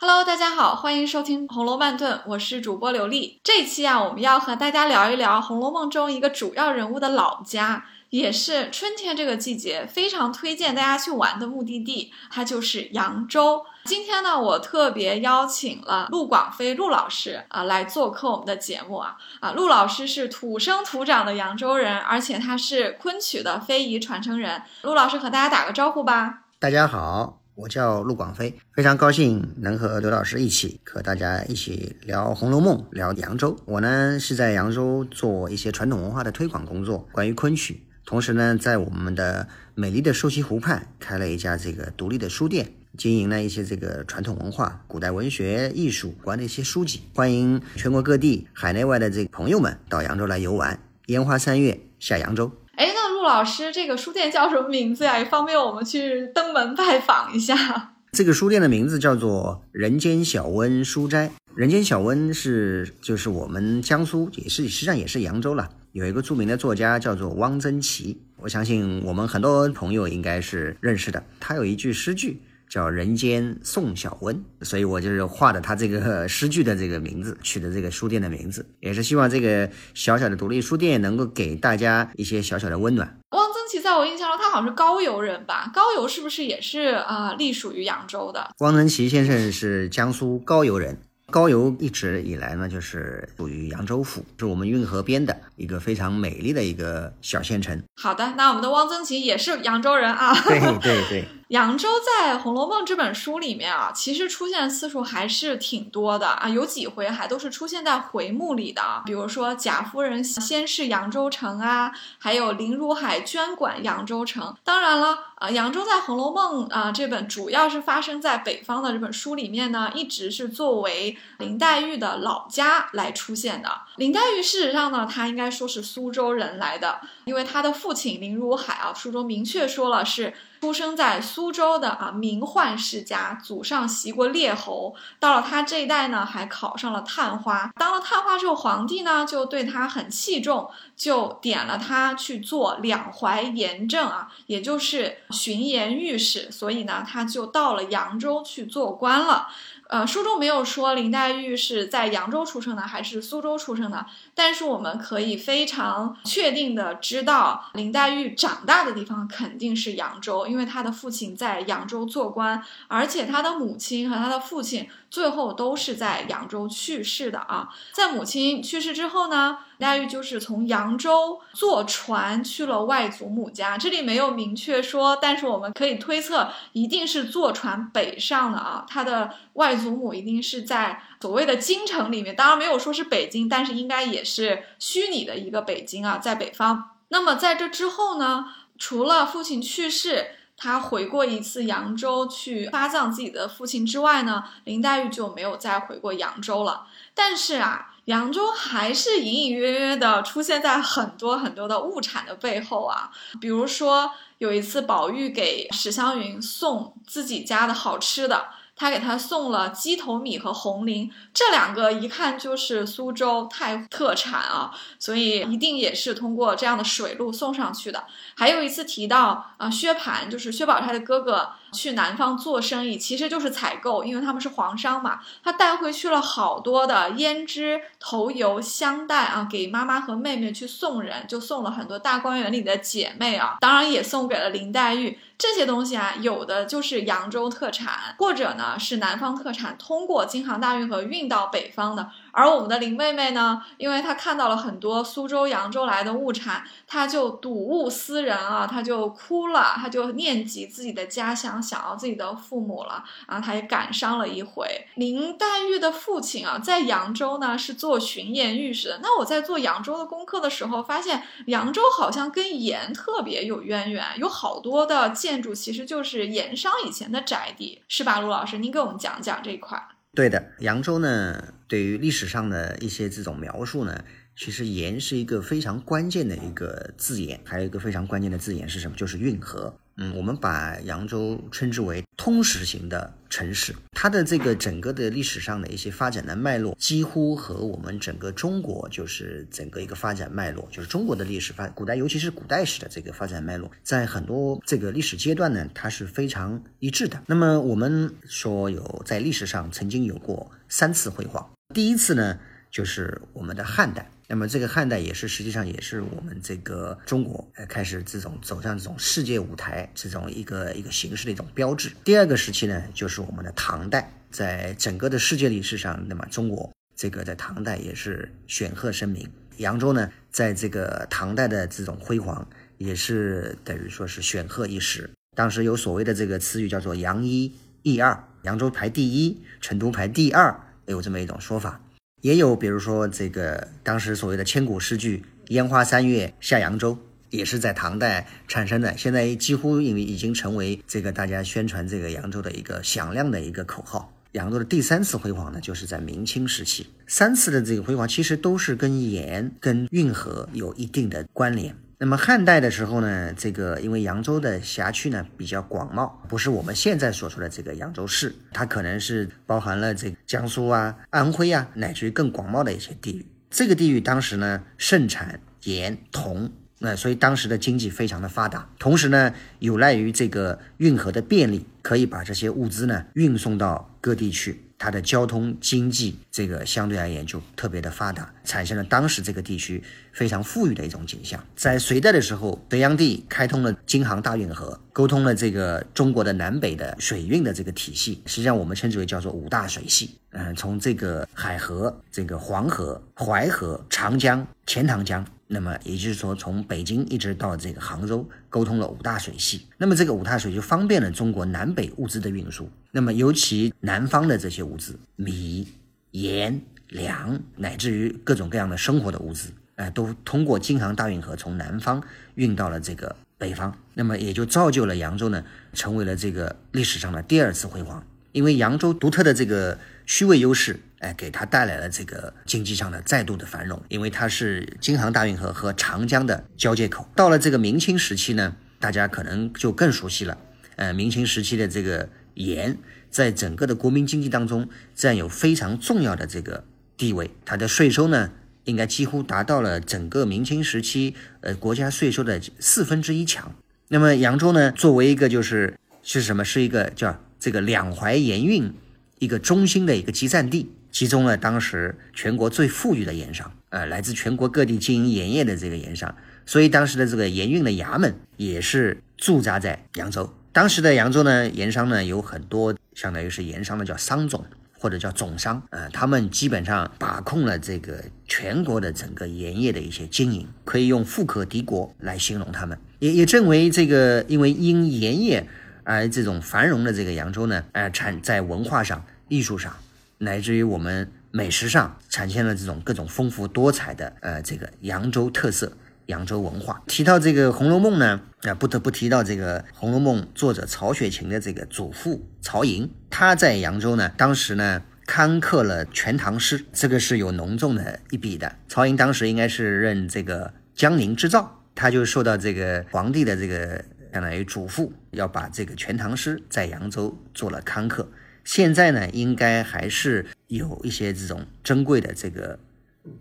Hello，大家好，欢迎收听《红楼慢炖》，我是主播刘丽。这期啊，我们要和大家聊一聊《红楼梦》中一个主要人物的老家，也是春天这个季节非常推荐大家去玩的目的地，它就是扬州。今天呢，我特别邀请了陆广飞陆老师啊来做客我们的节目啊啊，陆老师是土生土长的扬州人，而且他是昆曲的非遗传承人。陆老师和大家打个招呼吧。大家好。我叫陆广飞，非常高兴能和刘老师一起和大家一起聊《红楼梦》，聊扬州。我呢是在扬州做一些传统文化的推广工作，关于昆曲。同时呢，在我们的美丽的瘦西湖畔开了一家这个独立的书店，经营了一些这个传统文化、古代文学、艺术关的一些书籍。欢迎全国各地、海内外的这个朋友们到扬州来游玩。烟花三月下扬州。哎，那陆老师，这个书店叫什么名字呀？也方便我们去登门拜访一下。这个书店的名字叫做人间小温书斋。人间小温是就是我们江苏，也是实际上也是扬州了。有一个著名的作家叫做汪曾祺，我相信我们很多朋友应该是认识的。他有一句诗句。叫人间宋小温，所以我就是画的他这个 诗句的这个名字，取的这个书店的名字，也是希望这个小小的独立书店能够给大家一些小小的温暖。汪曾祺在我印象中，他好像是高邮人吧？高邮是不是也是啊，隶属于扬州的？汪曾祺先生是江苏高邮人。高邮一直以来呢，就是属于扬州府，是我们运河边的一个非常美丽的一个小县城。好的，那我们的汪曾祺也是扬州人啊。对对对。扬州在《红楼梦》这本书里面啊，其实出现次数还是挺多的啊，有几回还都是出现在回目里的。比如说贾夫人先是扬州城啊，还有林如海捐管扬州城。当然了，啊，扬州在《红楼梦》啊这本主要是发生在北方的这本书里面呢，一直是作为林黛玉的老家来出现的。林黛玉事实上呢，她应该说是苏州人来的，因为她的父亲林如海啊，书中明确说了是。出生在苏州的啊名宦世家，祖上袭过列侯，到了他这一代呢，还考上了探花。当了探花之后，皇帝呢就对他很器重，就点了他去做两淮盐政啊，也就是巡盐御史。所以呢，他就到了扬州去做官了。呃，书中没有说林黛玉是在扬州出生的还是苏州出生的，但是我们可以非常确定的知道，林黛玉长大的地方肯定是扬州，因为她的父亲在扬州做官，而且她的母亲和她的父亲。最后都是在扬州去世的啊！在母亲去世之后呢，黛玉就是从扬州坐船去了外祖母家。这里没有明确说，但是我们可以推测，一定是坐船北上的啊。她的外祖母一定是在所谓的京城里面，当然没有说是北京，但是应该也是虚拟的一个北京啊，在北方。那么在这之后呢，除了父亲去世。他回过一次扬州去发葬自己的父亲之外呢，林黛玉就没有再回过扬州了。但是啊，扬州还是隐隐约约的出现在很多很多的物产的背后啊。比如说有一次，宝玉给史湘云送自己家的好吃的。他给他送了鸡头米和红菱，这两个一看就是苏州太特产啊，所以一定也是通过这样的水路送上去的。还有一次提到啊，薛蟠就是薛宝钗的哥哥。去南方做生意，其实就是采购，因为他们是皇商嘛。他带回去了好多的胭脂、头油、香袋啊，给妈妈和妹妹去送人，就送了很多大观园里的姐妹啊，当然也送给了林黛玉。这些东西啊，有的就是扬州特产，或者呢是南方特产，通过京杭大运河运到北方的。而我们的林妹妹呢，因为她看到了很多苏州、扬州来的物产，她就睹物思人啊，她就哭了，她就念及自己的家乡，想要自己的父母了啊，她也感伤了一回。林黛玉的父亲啊，在扬州呢是做巡盐御史的。那我在做扬州的功课的时候，发现扬州好像跟盐特别有渊源，有好多的建筑其实就是盐商以前的宅邸，是吧？陆老师，您给我们讲讲这一块。对的，扬州呢，对于历史上的一些这种描述呢，其实盐是一个非常关键的一个字眼，还有一个非常关键的字眼是什么？就是运河。嗯，我们把扬州称之为通识型的城市，它的这个整个的历史上的一些发展的脉络，几乎和我们整个中国就是整个一个发展脉络，就是中国的历史发古代，尤其是古代史的这个发展脉络，在很多这个历史阶段呢，它是非常一致的。那么我们说有在历史上曾经有过三次辉煌，第一次呢就是我们的汉代。那么这个汉代也是实际上也是我们这个中国呃开始这种走向这种世界舞台这种一个一个形式的一种标志。第二个时期呢，就是我们的唐代，在整个的世界历史上，那么中国这个在唐代也是显赫声名。扬州呢，在这个唐代的这种辉煌，也是等于说是显赫一时。当时有所谓的这个词语叫做“扬一抑二”，扬州排第一，成都排第二，有这么一种说法。也有，比如说这个当时所谓的千古诗句“烟花三月下扬州”，也是在唐代产生的。现在几乎因为已经成为这个大家宣传这个扬州的一个响亮的一个口号。扬州的第三次辉煌呢，就是在明清时期。三次的这个辉煌其实都是跟盐、跟运河有一定的关联。那么汉代的时候呢，这个因为扬州的辖区呢比较广袤，不是我们现在所说的这个扬州市，它可能是包含了这个江苏啊、安徽啊，乃至于更广袤的一些地域。这个地域当时呢盛产盐、铜，那所以当时的经济非常的发达，同时呢有赖于这个运河的便利，可以把这些物资呢运送到各地去。它的交通经济这个相对而言就特别的发达，产生了当时这个地区非常富裕的一种景象。在隋代的时候，隋炀帝开通了京杭大运河，沟通了这个中国的南北的水运的这个体系，实际上我们称之为叫做五大水系。嗯，从这个海河、这个黄河、淮河、长江、钱塘江。那么也就是说，从北京一直到这个杭州，沟通了五大水系。那么这个五大水就方便了中国南北物资的运输。那么尤其南方的这些物资，米、盐、粮，乃至于各种各样的生活的物资，哎，都通过京杭大运河从南方运到了这个北方。那么也就造就了扬州呢，成为了这个历史上的第二次辉煌。因为扬州独特的这个区位优势。哎，给他带来了这个经济上的再度的繁荣，因为它是京杭大运河和长江的交界口。到了这个明清时期呢，大家可能就更熟悉了。呃，明清时期的这个盐，在整个的国民经济当中占有非常重要的这个地位，它的税收呢，应该几乎达到了整个明清时期呃国家税收的四分之一强。那么扬州呢，作为一个就是是什么？是一个叫这个两淮盐运一个中心的一个集散地。集中了当时全国最富裕的盐商，呃，来自全国各地经营盐业的这个盐商，所以当时的这个盐运的衙门也是驻扎在扬州。当时的扬州呢，盐商呢有很多，相当于是盐商的叫商总或者叫总商，呃，他们基本上把控了这个全国的整个盐业的一些经营，可以用富可敌国来形容他们。也也正为这个，因为因盐业而这种繁荣的这个扬州呢，呃，产在文化上、艺术上。乃至于我们美食上产生了这种各种丰富多彩的呃这个扬州特色、扬州文化。提到这个《红楼梦》呢，啊不得不提到这个《红楼梦》作者曹雪芹的这个祖父曹寅，他在扬州呢，当时呢刊刻了《全唐诗》，这个是有浓重的一笔的。曹寅当时应该是任这个江宁织造，他就受到这个皇帝的这个相当于嘱咐，要把这个《全唐诗》在扬州做了刊刻。现在呢，应该还是有一些这种珍贵的这个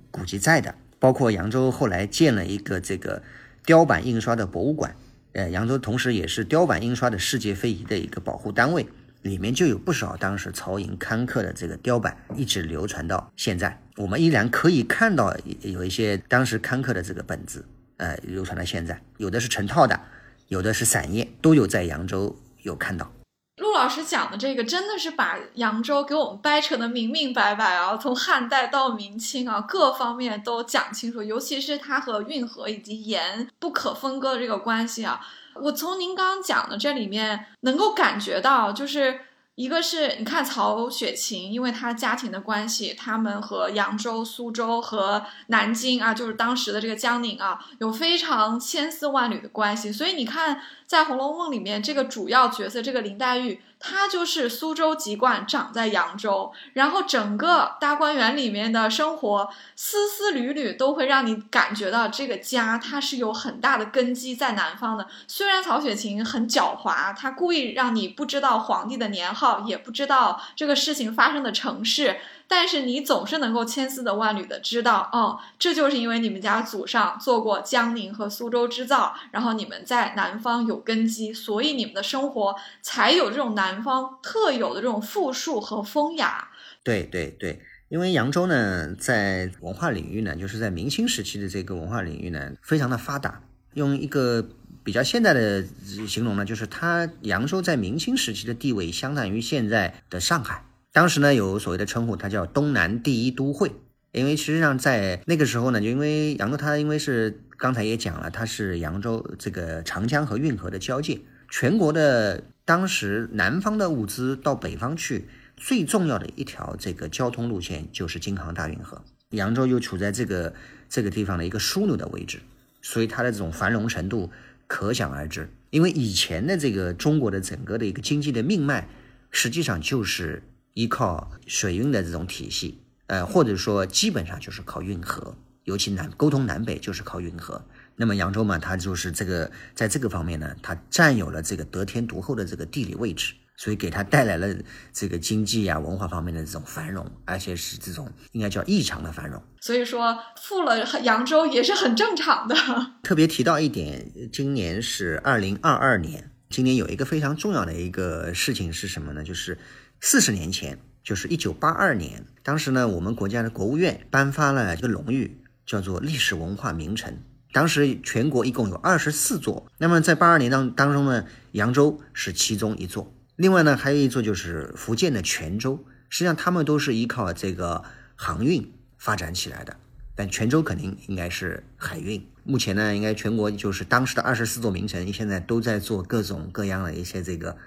古籍在的，包括扬州后来建了一个这个雕版印刷的博物馆，呃，扬州同时也是雕版印刷的世界非遗的一个保护单位，里面就有不少当时曹寅刊刻的这个雕版，一直流传到现在，我们依然可以看到有一些当时刊刻的这个本子，呃，流传到现在，有的是成套的，有的是散页，都有在扬州有看到。陆老师讲的这个真的是把扬州给我们掰扯的明明白白啊，从汉代到明清啊，各方面都讲清楚，尤其是它和运河以及盐不可分割的这个关系啊。我从您刚刚讲的这里面能够感觉到，就是一个是你看曹雪芹，因为他家庭的关系，他们和扬州、苏州和南京啊，就是当时的这个江宁啊，有非常千丝万缕的关系。所以你看，在《红楼梦》里面，这个主要角色这个林黛玉。她就是苏州籍贯，长在扬州，然后整个大观园里面的生活，丝丝缕缕都会让你感觉到这个家它是有很大的根基在南方的。虽然曹雪芹很狡猾，他故意让你不知道皇帝的年号，也不知道这个事情发生的城市。但是你总是能够千丝的万缕的知道，哦，这就是因为你们家祖上做过江宁和苏州织造，然后你们在南方有根基，所以你们的生活才有这种南方特有的这种富庶和风雅。对对对，因为扬州呢，在文化领域呢，就是在明清时期的这个文化领域呢，非常的发达。用一个比较现代的形容呢，就是它扬州在明清时期的地位相当于现在的上海。当时呢，有所谓的称呼，它叫东南第一都会，因为实际上在那个时候呢，就因为扬州，它因为是刚才也讲了，它是扬州这个长江和运河的交界，全国的当时南方的物资到北方去最重要的一条这个交通路线就是京杭大运河，扬州又处在这个这个地方的一个枢纽的位置，所以它的这种繁荣程度可想而知。因为以前的这个中国的整个的一个经济的命脉，实际上就是。依靠水运的这种体系，呃，或者说基本上就是靠运河，尤其南沟通南北就是靠运河。那么扬州嘛，它就是这个在这个方面呢，它占有了这个得天独厚的这个地理位置，所以给它带来了这个经济啊、文化方面的这种繁荣，而且是这种应该叫异常的繁荣。所以说富了扬州也是很正常的。特别提到一点，今年是二零二二年，今年有一个非常重要的一个事情是什么呢？就是。四十年前，就是一九八二年，当时呢，我们国家的国务院颁发了一个荣誉，叫做历史文化名城。当时全国一共有二十四座，那么在八二年当当中呢，扬州是其中一座。另外呢，还有一座就是福建的泉州。实际上，他们都是依靠这个航运发展起来的，但泉州肯定应该是海运。目前呢，应该全国就是当时的二十四座名城，现在都在做各种各样的一些这个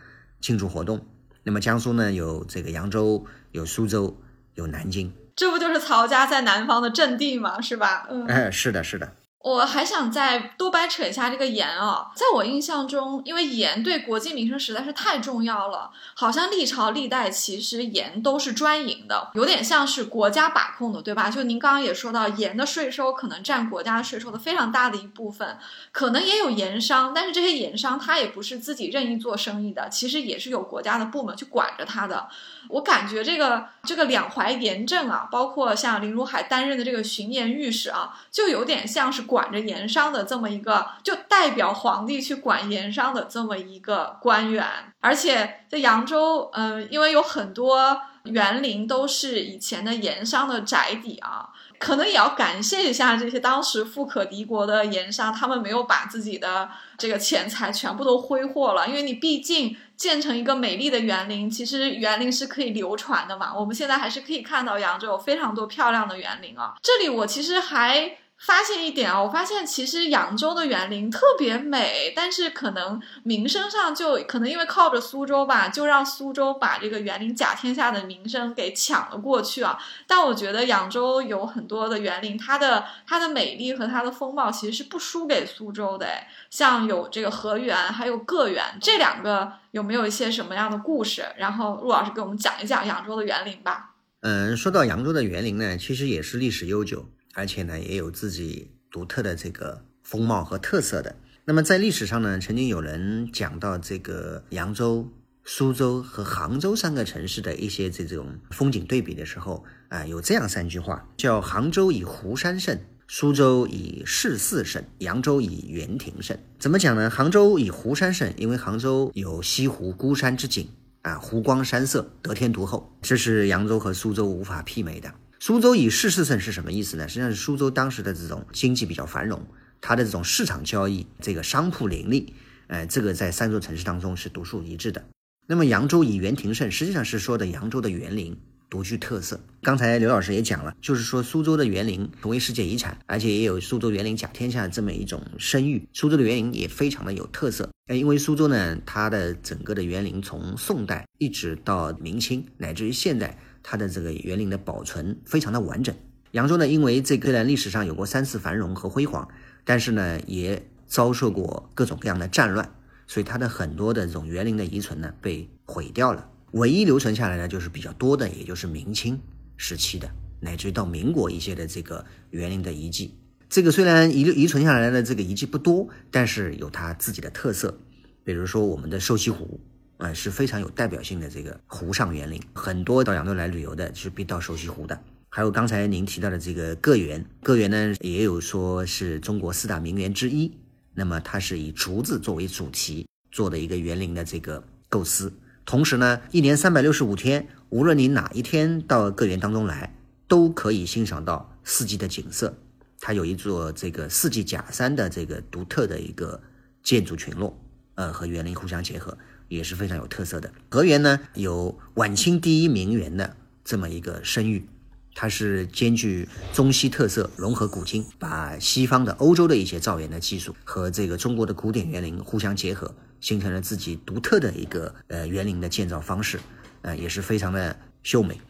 庆祝活动。那么江苏呢，有这个扬州，有苏州，有南京，这不就是曹家在南方的阵地吗？是吧？嗯，哎，是的，是的。我还想再多掰扯一下这个盐啊，在我印象中，因为盐对国计民生实在是太重要了，好像历朝历代其实盐都是专营的，有点像是国家把控的，对吧？就您刚刚也说到，盐的税收可能占国家税收的非常大的一部分，可能也有盐商，但是这些盐商他也不是自己任意做生意的，其实也是有国家的部门去管着他的。我感觉这个这个两淮盐政啊，包括像林如海担任的这个巡盐御史啊，就有点像是管着盐商的这么一个，就代表皇帝去管盐商的这么一个官员。而且在扬州，嗯，因为有很多园林都是以前的盐商的宅邸啊。可能也要感谢一下这些当时富可敌国的盐商，他们没有把自己的这个钱财全部都挥霍了。因为你毕竟建成一个美丽的园林，其实园林是可以流传的嘛。我们现在还是可以看到扬州有非常多漂亮的园林啊。这里我其实还。发现一点啊，我发现其实扬州的园林特别美，但是可能名声上就可能因为靠着苏州吧，就让苏州把这个园林甲天下的名声给抢了过去啊。但我觉得扬州有很多的园林，它的它的美丽和它的风貌其实是不输给苏州的。像有这个河园，还有个园，这两个有没有一些什么样的故事？然后陆老师给我们讲一讲扬州的园林吧。嗯，说到扬州的园林呢，其实也是历史悠久。而且呢，也有自己独特的这个风貌和特色的。那么在历史上呢，曾经有人讲到这个扬州、苏州和杭州三个城市的一些这种风景对比的时候，啊，有这样三句话，叫杭州以湖山胜，苏州以市四胜，扬州以园亭胜。怎么讲呢？杭州以湖山胜，因为杭州有西湖孤山之景，啊，湖光山色得天独厚，这是扬州和苏州无法媲美的。苏州以市四胜是什么意思呢？实际上是苏州当时的这种经济比较繁荣，它的这种市场交易，这个商铺林立，呃，这个在三座城市当中是独树一帜的。那么扬州以园亭盛，实际上是说的扬州的园林，独具特色。刚才刘老师也讲了，就是说苏州的园林成为世界遗产，而且也有苏州园林甲天下这么一种声誉。苏州的园林也非常的有特色，呃，因为苏州呢，它的整个的园林从宋代一直到明清，乃至于现代，它的这个园林的保存非常的完整。扬州呢，因为这个虽然历史上有过三次繁荣和辉煌，但是呢，也遭受过各种各样的战乱，所以它的很多的这种园林的遗存呢被毁掉了。唯一留存下来的就是比较多的，也就是明清。时期的，乃至于到民国一些的这个园林的遗迹，这个虽然遗遗存下来的这个遗迹不多，但是有它自己的特色。比如说我们的瘦西湖，啊是非常有代表性的这个湖上园林，很多到扬州来旅游的是必到瘦西湖的。还有刚才您提到的这个个园，个园呢也有说是中国四大名园之一，那么它是以竹子作为主题做的一个园林的这个构思。同时呢，一年三百六十五天，无论你哪一天到个园当中来，都可以欣赏到四季的景色。它有一座这个四季假山的这个独特的一个建筑群落，呃，和园林互相结合，也是非常有特色的。河园呢，有晚清第一名园的这么一个声誉，它是兼具中西特色，融合古今，把西方的欧洲的一些造园的技术和这个中国的古典园林互相结合。形成了自己独特的一个呃园林的建造方式，呃也是非常的秀美。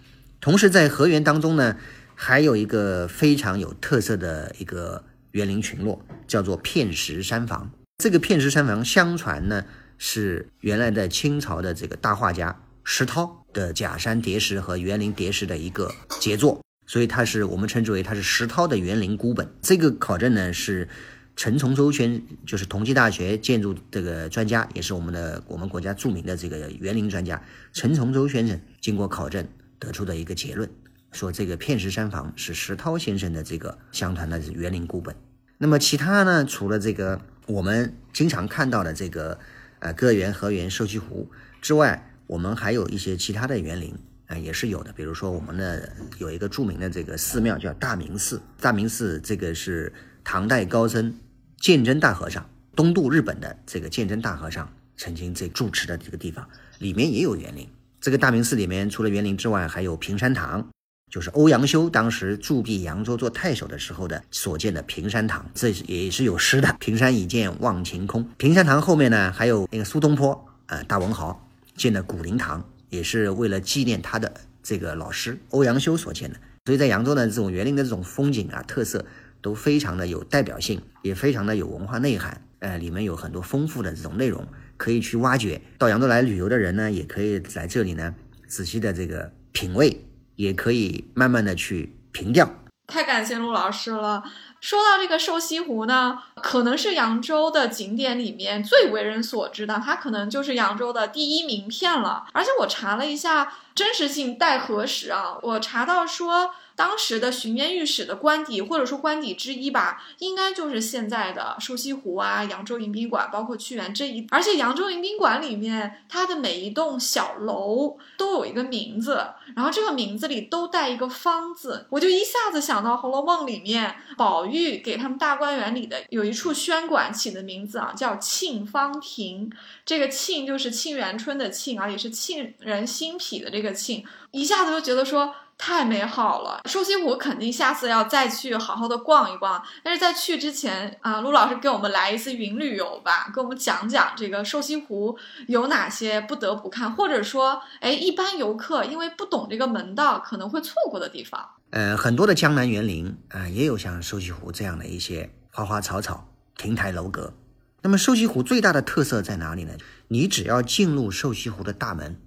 同时在河园当中呢，还有一个非常有特色的一个园林群落，叫做片石山房。这个片石山房相传呢是原来的清朝的这个大画家石涛的假山叠石和园林叠石的一个杰作，所以它是我们称之为它是石涛的园林孤本。这个考证呢是。陈从周先就是同济大学建筑这个专家，也是我们的我们国家著名的这个园林专家陈从周先生经过考证得出的一个结论，说这个片石山房是石涛先生的这个相传的园林孤本。那么其他呢，除了这个我们经常看到的这个呃个园、河园、社区湖之外，我们还有一些其他的园林啊也是有的。比如说我们的有一个著名的这个寺庙叫大明寺，大明寺这个是唐代高僧。鉴真大和尚东渡日本的这个鉴真大和尚曾经在住持的这个地方里面也有园林。这个大明寺里面除了园林之外，还有平山堂，就是欧阳修当时驻跸扬州做太守的时候的所建的平山堂，这也是有诗的：“平山已见望晴空。”平山堂后面呢，还有那个苏东坡呃，大文豪建的古灵堂，也是为了纪念他的这个老师欧阳修所建的。所以在扬州呢，这种园林的这种风景啊特色。都非常的有代表性，也非常的有文化内涵，呃，里面有很多丰富的这种内容可以去挖掘。到扬州来旅游的人呢，也可以在这里呢仔细的这个品味，也可以慢慢的去平掉。太感谢陆老师了。说到这个瘦西湖呢，可能是扬州的景点里面最为人所知的，它可能就是扬州的第一名片了。而且我查了一下真实性待核实啊，我查到说。当时的巡盐御史的官邸，或者说官邸之一吧，应该就是现在的瘦西湖啊、扬州迎宾馆，包括屈原这一。而且扬州迎宾馆里面，它的每一栋小楼都有一个名字，然后这个名字里都带一个方字，我就一下子想到《红楼梦》里面宝玉给他们大观园里的有一处轩馆起的名字啊，叫沁芳亭。这个沁就是沁园春的沁啊，也是沁人心脾的这个沁，一下子就觉得说。太美好了，瘦西湖肯定下次要再去好好的逛一逛。但是在去之前啊，陆老师给我们来一次云旅游吧，给我们讲讲这个瘦西湖有哪些不得不看，或者说，哎，一般游客因为不懂这个门道可能会错过的地方。呃，很多的江南园林啊，也有像瘦西湖这样的一些花花草草、亭台楼阁。那么瘦西湖最大的特色在哪里呢？你只要进入瘦西湖的大门。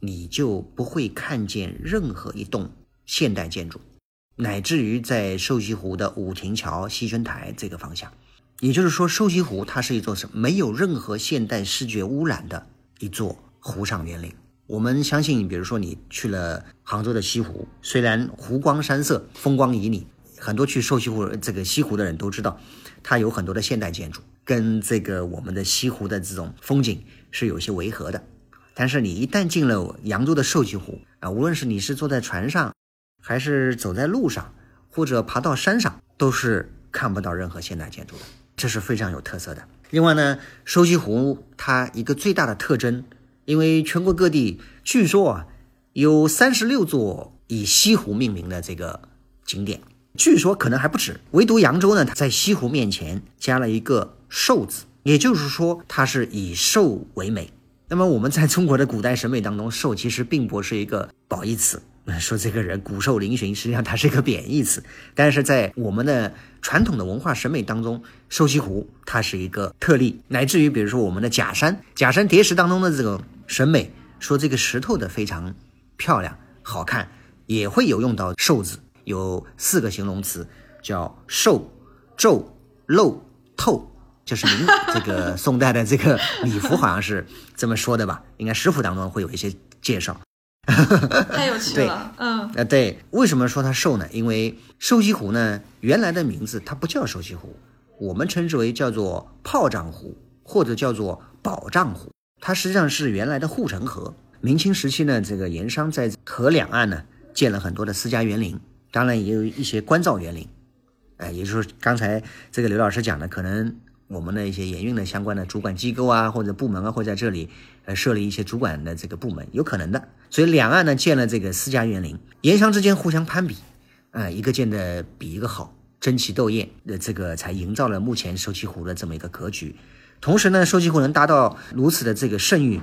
你就不会看见任何一栋现代建筑，乃至于在瘦西湖的武亭桥、西轩台这个方向，也就是说，瘦西湖它是一座什没有任何现代视觉污染的一座湖上园林。我们相信，比如说你去了杭州的西湖，虽然湖光山色、风光旖旎，很多去瘦西湖这个西湖的人都知道，它有很多的现代建筑，跟这个我们的西湖的这种风景是有些违和的。但是你一旦进了扬州的瘦西湖啊，无论是你是坐在船上，还是走在路上，或者爬到山上，都是看不到任何现代建筑的，这是非常有特色的。另外呢，瘦西湖它一个最大的特征，因为全国各地据说啊，有三十六座以西湖命名的这个景点，据说可能还不止。唯独扬州呢，它在西湖面前加了一个“瘦”字，也就是说它是以瘦为美。那么我们在中国的古代审美当中，寿其实并不是一个褒义词，说这个人骨瘦嶙峋，实际上它是一个贬义词。但是在我们的传统的文化审美当中，瘦西湖它是一个特例，乃至于比如说我们的假山，假山叠石当中的这个审美，说这个石头的非常漂亮好看，也会有用到瘦字，有四个形容词，叫瘦、皱、漏、透。就是您这个宋代的这个礼服好像是这么说的吧？应该食谱当中会有一些介绍。太有趣了，嗯，呃，对，为什么说它瘦呢？因为瘦西湖呢，原来的名字它不叫瘦西湖，我们称之为叫做炮仗湖或者叫做保障湖。它实际上是原来的护城河。明清时期呢，这个盐商在河两岸呢建了很多的私家园林，当然也有一些官造园林。哎，也就是刚才这个刘老师讲的，可能。我们的一些盐运的相关的主管机构啊，或者部门啊，会在这里呃设立一些主管的这个部门，有可能的。所以两岸呢建了这个私家园林，盐商之间互相攀比，啊，一个建的比一个好，争奇斗艳，的这个才营造了目前瘦西湖的这么一个格局。同时呢，瘦西湖能达到如此的这个盛誉，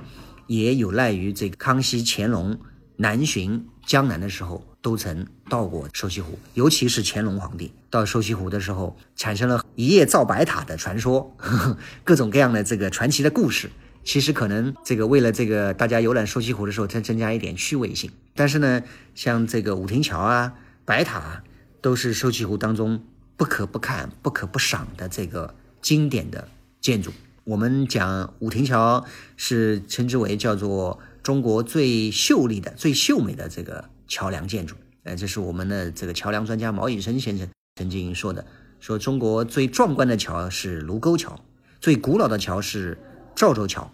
也有赖于这个康熙、乾隆南巡江南的时候。都曾到过瘦西湖，尤其是乾隆皇帝到瘦西湖的时候，产生了一夜造白塔的传说，呵 呵各种各样的这个传奇的故事。其实可能这个为了这个大家游览瘦西湖的时候，再增加一点趣味性。但是呢，像这个五亭桥啊、白塔，都是瘦西湖当中不可不看、不可不赏的这个经典的建筑。我们讲五亭桥是称之为叫做中国最秀丽的、最秀美的这个。桥梁建筑，哎，这是我们的这个桥梁专家毛以生先生曾经说的，说中国最壮观的桥是卢沟桥，最古老的桥是赵州桥，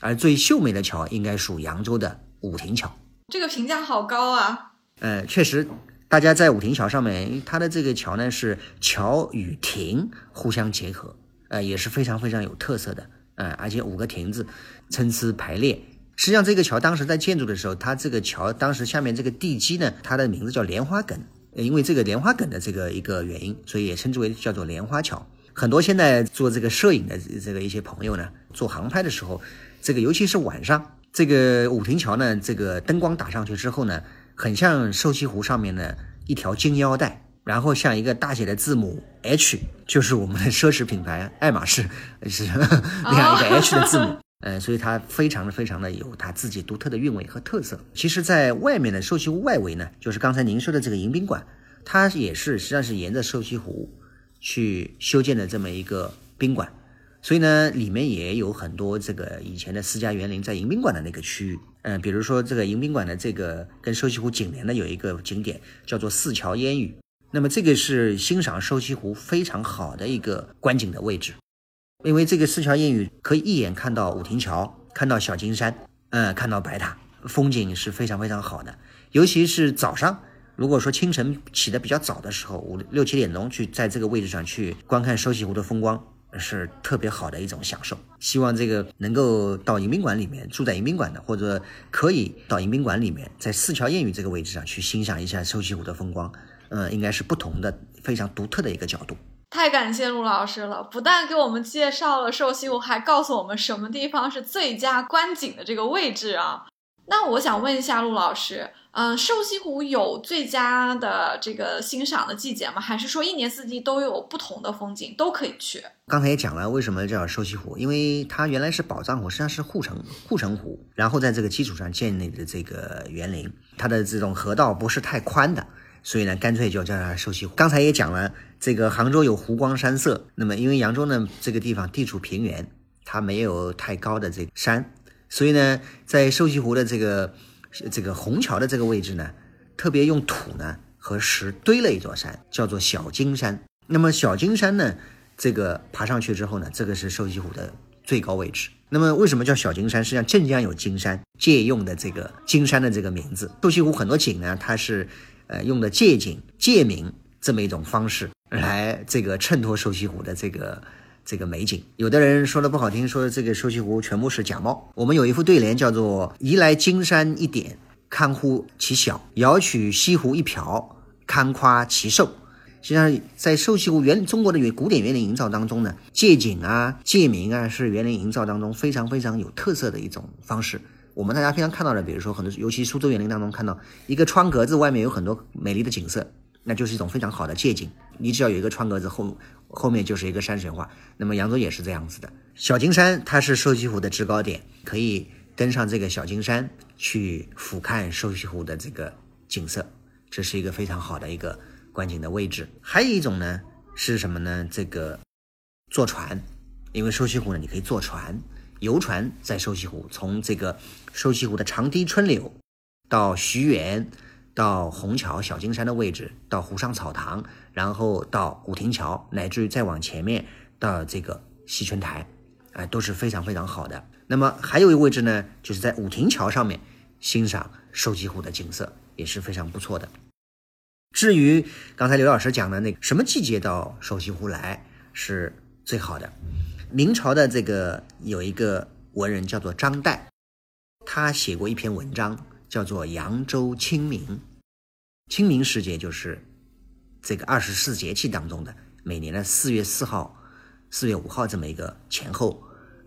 而最秀美的桥应该属扬州的武亭桥。这个评价好高啊！呃，确实，大家在武亭桥上面，它的这个桥呢是桥与亭互相结合，呃，也是非常非常有特色的，呃，而且五个亭子参差排列。实际上，这个桥当时在建筑的时候，它这个桥当时下面这个地基呢，它的名字叫莲花梗，因为这个莲花梗的这个一个原因，所以也称之为叫做莲花桥。很多现在做这个摄影的这个一些朋友呢，做航拍的时候，这个尤其是晚上，这个五亭桥呢，这个灯光打上去之后呢，很像瘦西湖上面的一条金腰带，然后像一个大写的字母 H，就是我们的奢侈品牌爱马仕 是那样一个 H 的字母。呃，所以它非常的非常的有它自己独特的韵味和特色。其实，在外面的瘦西湖外围呢，就是刚才您说的这个迎宾馆，它也是实际上是沿着瘦西湖去修建的这么一个宾馆。所以呢，里面也有很多这个以前的私家园林在迎宾馆的那个区域。嗯，比如说这个迎宾馆的这个跟瘦西湖紧连的有一个景点叫做四桥烟雨，那么这个是欣赏瘦西湖非常好的一个观景的位置。因为这个四桥烟雨可以一眼看到五亭桥，看到小金山，嗯，看到白塔，风景是非常非常好的。尤其是早上，如果说清晨起得比较早的时候，五六七点钟去在这个位置上去观看收西湖的风光，是特别好的一种享受。希望这个能够到迎宾馆里面住在迎宾馆的，或者可以到迎宾馆里面，在四桥烟雨这个位置上去欣赏一下收西湖的风光，嗯，应该是不同的、非常独特的一个角度。太感谢陆老师了，不但给我们介绍了瘦西湖，还告诉我们什么地方是最佳观景的这个位置啊。那我想问一下陆老师，嗯，瘦西湖有最佳的这个欣赏的季节吗？还是说一年四季都有不同的风景都可以去？刚才也讲了，为什么叫瘦西湖？因为它原来是宝藏湖，实际上是护城护城湖，然后在这个基础上建立的这个园林，它的这种河道不是太宽的。所以呢，干脆就叫它瘦西湖。刚才也讲了，这个杭州有湖光山色。那么，因为扬州呢这个地方地处平原，它没有太高的这个山，所以呢，在瘦西湖的这个这个虹桥的这个位置呢，特别用土呢和石堆了一座山，叫做小金山。那么小金山呢，这个爬上去之后呢，这个是瘦西湖的最高位置。那么为什么叫小金山？实际上镇江有金山，借用的这个金山的这个名字。瘦西湖很多景呢，它是。呃，用的借景借名这么一种方式来这个衬托瘦西湖的这个这个美景。有的人说的不好听，说这个瘦西湖全部是假冒。我们有一副对联叫做“移来金山一点，堪乎其小；遥取西湖一瓢，堪夸其瘦。实际上，在瘦西湖园中国的园古典园林营造当中呢，借景啊、借名啊，是园林营造当中非常非常有特色的一种方式。我们大家平常看到的，比如说很多，尤其苏州园林当中看到一个窗格子外面有很多美丽的景色，那就是一种非常好的借景。你只要有一个窗格子后后面就是一个山水画。那么扬州也是这样子的。小金山它是瘦西湖的制高点，可以登上这个小金山去俯瞰瘦西湖的这个景色，这是一个非常好的一个。观景的位置，还有一种呢是什么呢？这个坐船，因为瘦西湖呢，你可以坐船游船在瘦西湖，从这个瘦西湖的长堤春柳到徐园，到虹桥、小金山的位置，到湖上草堂，然后到古亭桥，乃至于再往前面到这个西春台，啊，都是非常非常好的。那么还有一个位置呢，就是在武亭桥上面欣赏瘦西湖的景色，也是非常不错的。至于刚才刘老师讲的那个什么季节到瘦西湖来是最好的？明朝的这个有一个文人叫做张岱，他写过一篇文章叫做《扬州清明》。清明时节就是这个二十四节气当中的每年的四月四号、四月五号这么一个前后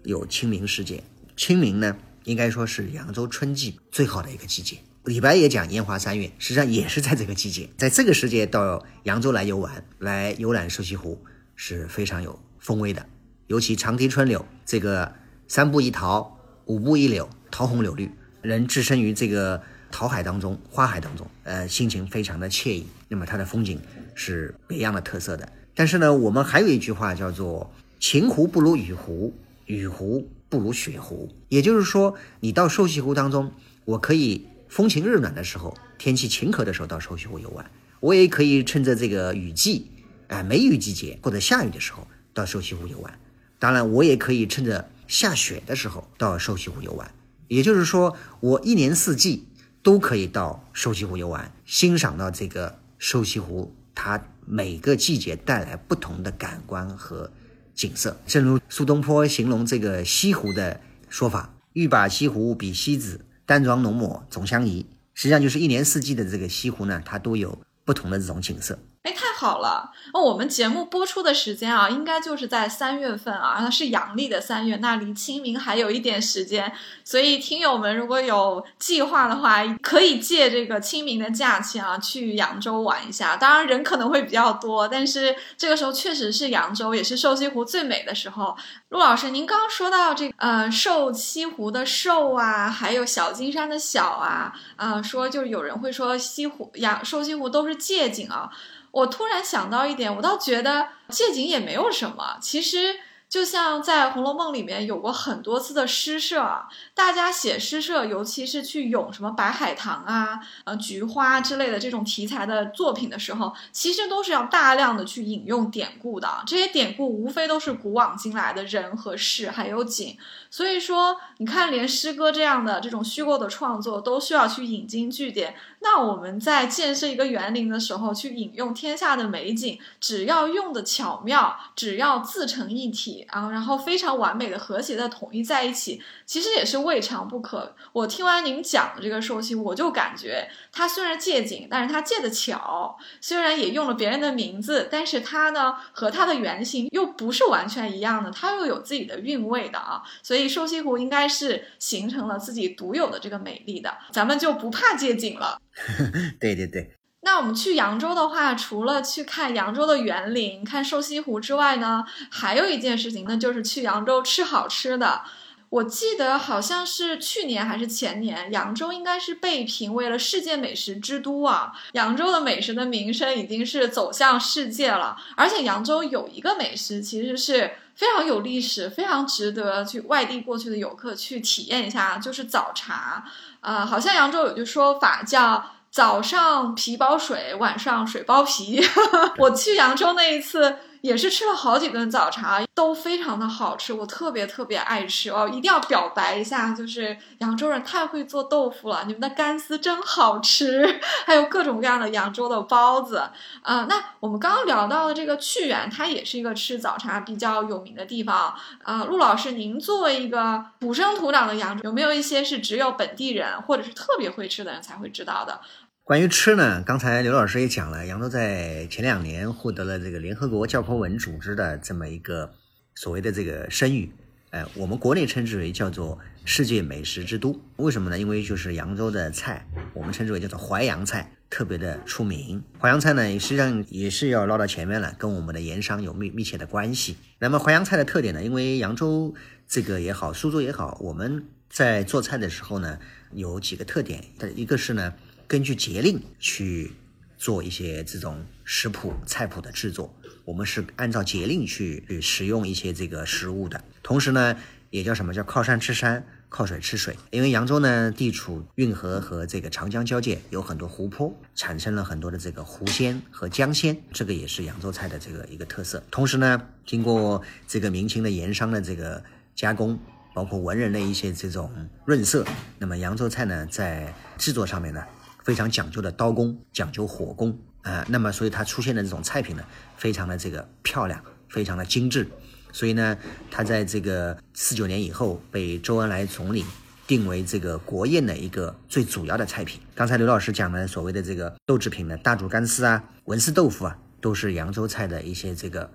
有清明时节。清明呢，应该说是扬州春季最好的一个季节。李白也讲烟花三月，实际上也是在这个季节，在这个时节到扬州来游玩，来游览瘦西湖是非常有风味的。尤其长堤春柳，这个三步一桃，五步一柳，桃红柳绿，人置身于这个桃海当中、花海当中，呃，心情非常的惬意。那么它的风景是别样的特色的。但是呢，我们还有一句话叫做“晴湖不如雨湖，雨湖不如雪湖”，也就是说，你到瘦西湖当中，我可以。风晴日暖的时候，天气晴和的时候到瘦西湖游玩，我也可以趁着这个雨季，哎，梅雨季节或者下雨的时候到瘦西湖游玩。当然，我也可以趁着下雪的时候到瘦西湖游玩。也就是说，我一年四季都可以到瘦西湖游玩，欣赏到这个瘦西湖它每个季节带来不同的感官和景色。正如苏东坡形容这个西湖的说法：“欲把西湖比西子。”淡妆浓抹总相宜，实际上就是一年四季的这个西湖呢，它都有不同的这种景色。哎，太好了！哦，我们节目播出的时间啊，应该就是在三月份啊，是阳历的三月，那离清明还有一点时间。所以，听友们如果有计划的话，可以借这个清明的假期啊，去扬州玩一下。当然，人可能会比较多，但是这个时候确实是扬州，也是瘦西湖最美的时候。陆老师，您刚刚说到这个呃瘦西湖的瘦啊，还有小金山的小啊，啊，说就是有人会说西湖、扬瘦西湖都是借景啊。我突然想到一点，我倒觉得借景也没有什么。其实就像在《红楼梦》里面有过很多次的诗社，大家写诗社，尤其是去咏什么白海棠啊、呃菊花之类的这种题材的作品的时候，其实都是要大量的去引用典故的。这些典故无非都是古往今来的人和事，还有景。所以说，你看，连诗歌这样的这种虚构的创作都需要去引经据典。那我们在建设一个园林的时候，去引用天下的美景，只要用的巧妙，只要自成一体啊，然后非常完美的和谐的统一在一起，其实也是未尝不可。我听完您讲的这个寿星，我就感觉他虽然借景，但是他借的巧；虽然也用了别人的名字，但是他呢和他的原型又不是完全一样的，他又有自己的韵味的啊。所以寿西湖应该是形成了自己独有的这个美丽的，咱们就不怕借景了。对对对，那我们去扬州的话，除了去看扬州的园林、看瘦西湖之外呢，还有一件事情，那就是去扬州吃好吃的。我记得好像是去年还是前年，扬州应该是被评为了世界美食之都啊。扬州的美食的名声已经是走向世界了，而且扬州有一个美食，其实是非常有历史、非常值得去外地过去的游客去体验一下，就是早茶。啊，好像扬州有句说法叫早上皮包水，晚上水包皮。我去扬州那一次。也是吃了好几顿早茶，都非常的好吃，我特别特别爱吃哦，一定要表白一下，就是扬州人太会做豆腐了，你们的干丝真好吃，还有各种各样的扬州的包子啊。那我们刚刚聊到的这个趣园，它也是一个吃早茶比较有名的地方啊。陆老师，您作为一个土生土长的扬州，有没有一些是只有本地人或者是特别会吃的人才会知道的？关于吃呢，刚才刘老师也讲了，扬州在前两年获得了这个联合国教科文组织的这么一个所谓的这个声誉，呃，我们国内称之为叫做世界美食之都。为什么呢？因为就是扬州的菜，我们称之为叫做淮扬菜，特别的出名。淮扬菜呢，实际上也是要捞到前面了，跟我们的盐商有密密切的关系。那么淮扬菜的特点呢，因为扬州这个也好，苏州也好，我们在做菜的时候呢，有几个特点，一个是呢。根据节令去做一些这种食谱菜谱的制作，我们是按照节令去去食用一些这个食物的。同时呢，也叫什么叫靠山吃山，靠水吃水。因为扬州呢地处运河和这个长江交界，有很多湖泊，产生了很多的这个湖鲜和江鲜，这个也是扬州菜的这个一个特色。同时呢，经过这个明清的盐商的这个加工，包括文人的一些这种润色，那么扬州菜呢在制作上面呢。非常讲究的刀工，讲究火工啊，那么所以它出现的这种菜品呢，非常的这个漂亮，非常的精致，所以呢，它在这个四九年以后被周恩来总理定为这个国宴的一个最主要的菜品。刚才刘老师讲的所谓的这个豆制品呢，大煮干丝啊，文思豆腐啊，都是扬州菜的一些这个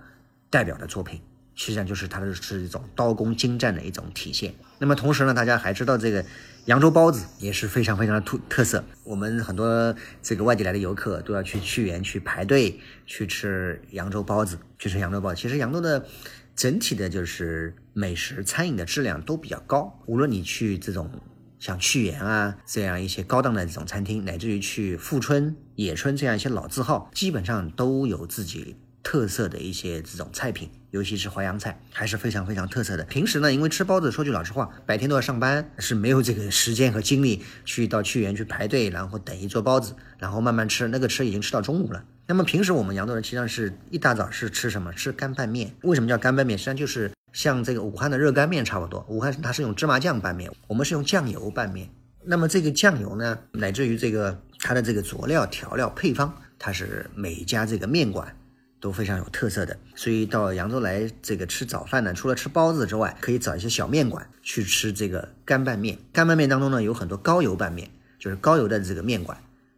代表的作品。实际上就是它的是一种刀工精湛的一种体现。那么同时呢，大家还知道这个扬州包子也是非常非常的特特色。我们很多这个外地来的游客都要去屈原去排队去吃扬州包子，去吃扬州包子。其实扬州的整体的就是美食餐饮的质量都比较高。无论你去这种像屈原啊这样一些高档的这种餐厅，乃至于去富春、野春这样一些老字号，基本上都有自己特色的一些这种菜品。尤其是淮扬菜还是非常非常特色的。平时呢，因为吃包子，说句老实话，白天都要上班，是没有这个时间和精力去到屈原去排队，然后等一桌包子，然后慢慢吃。那个吃已经吃到中午了。那么平时我们扬州人实际上是一大早是吃什么？吃干拌面。为什么叫干拌面？实际上就是像这个武汉的热干面差不多。武汉它是用芝麻酱拌面，我们是用酱油拌面。那么这个酱油呢，乃至于这个它的这个佐料、调料、配方，它是每一家这个面馆。都非常有特色的，所以到扬州来这个吃早饭呢，除了吃包子之外，可以找一些小面馆去吃这个干拌面。干拌面当中呢，有很多高油拌面，就是高油的这个面馆，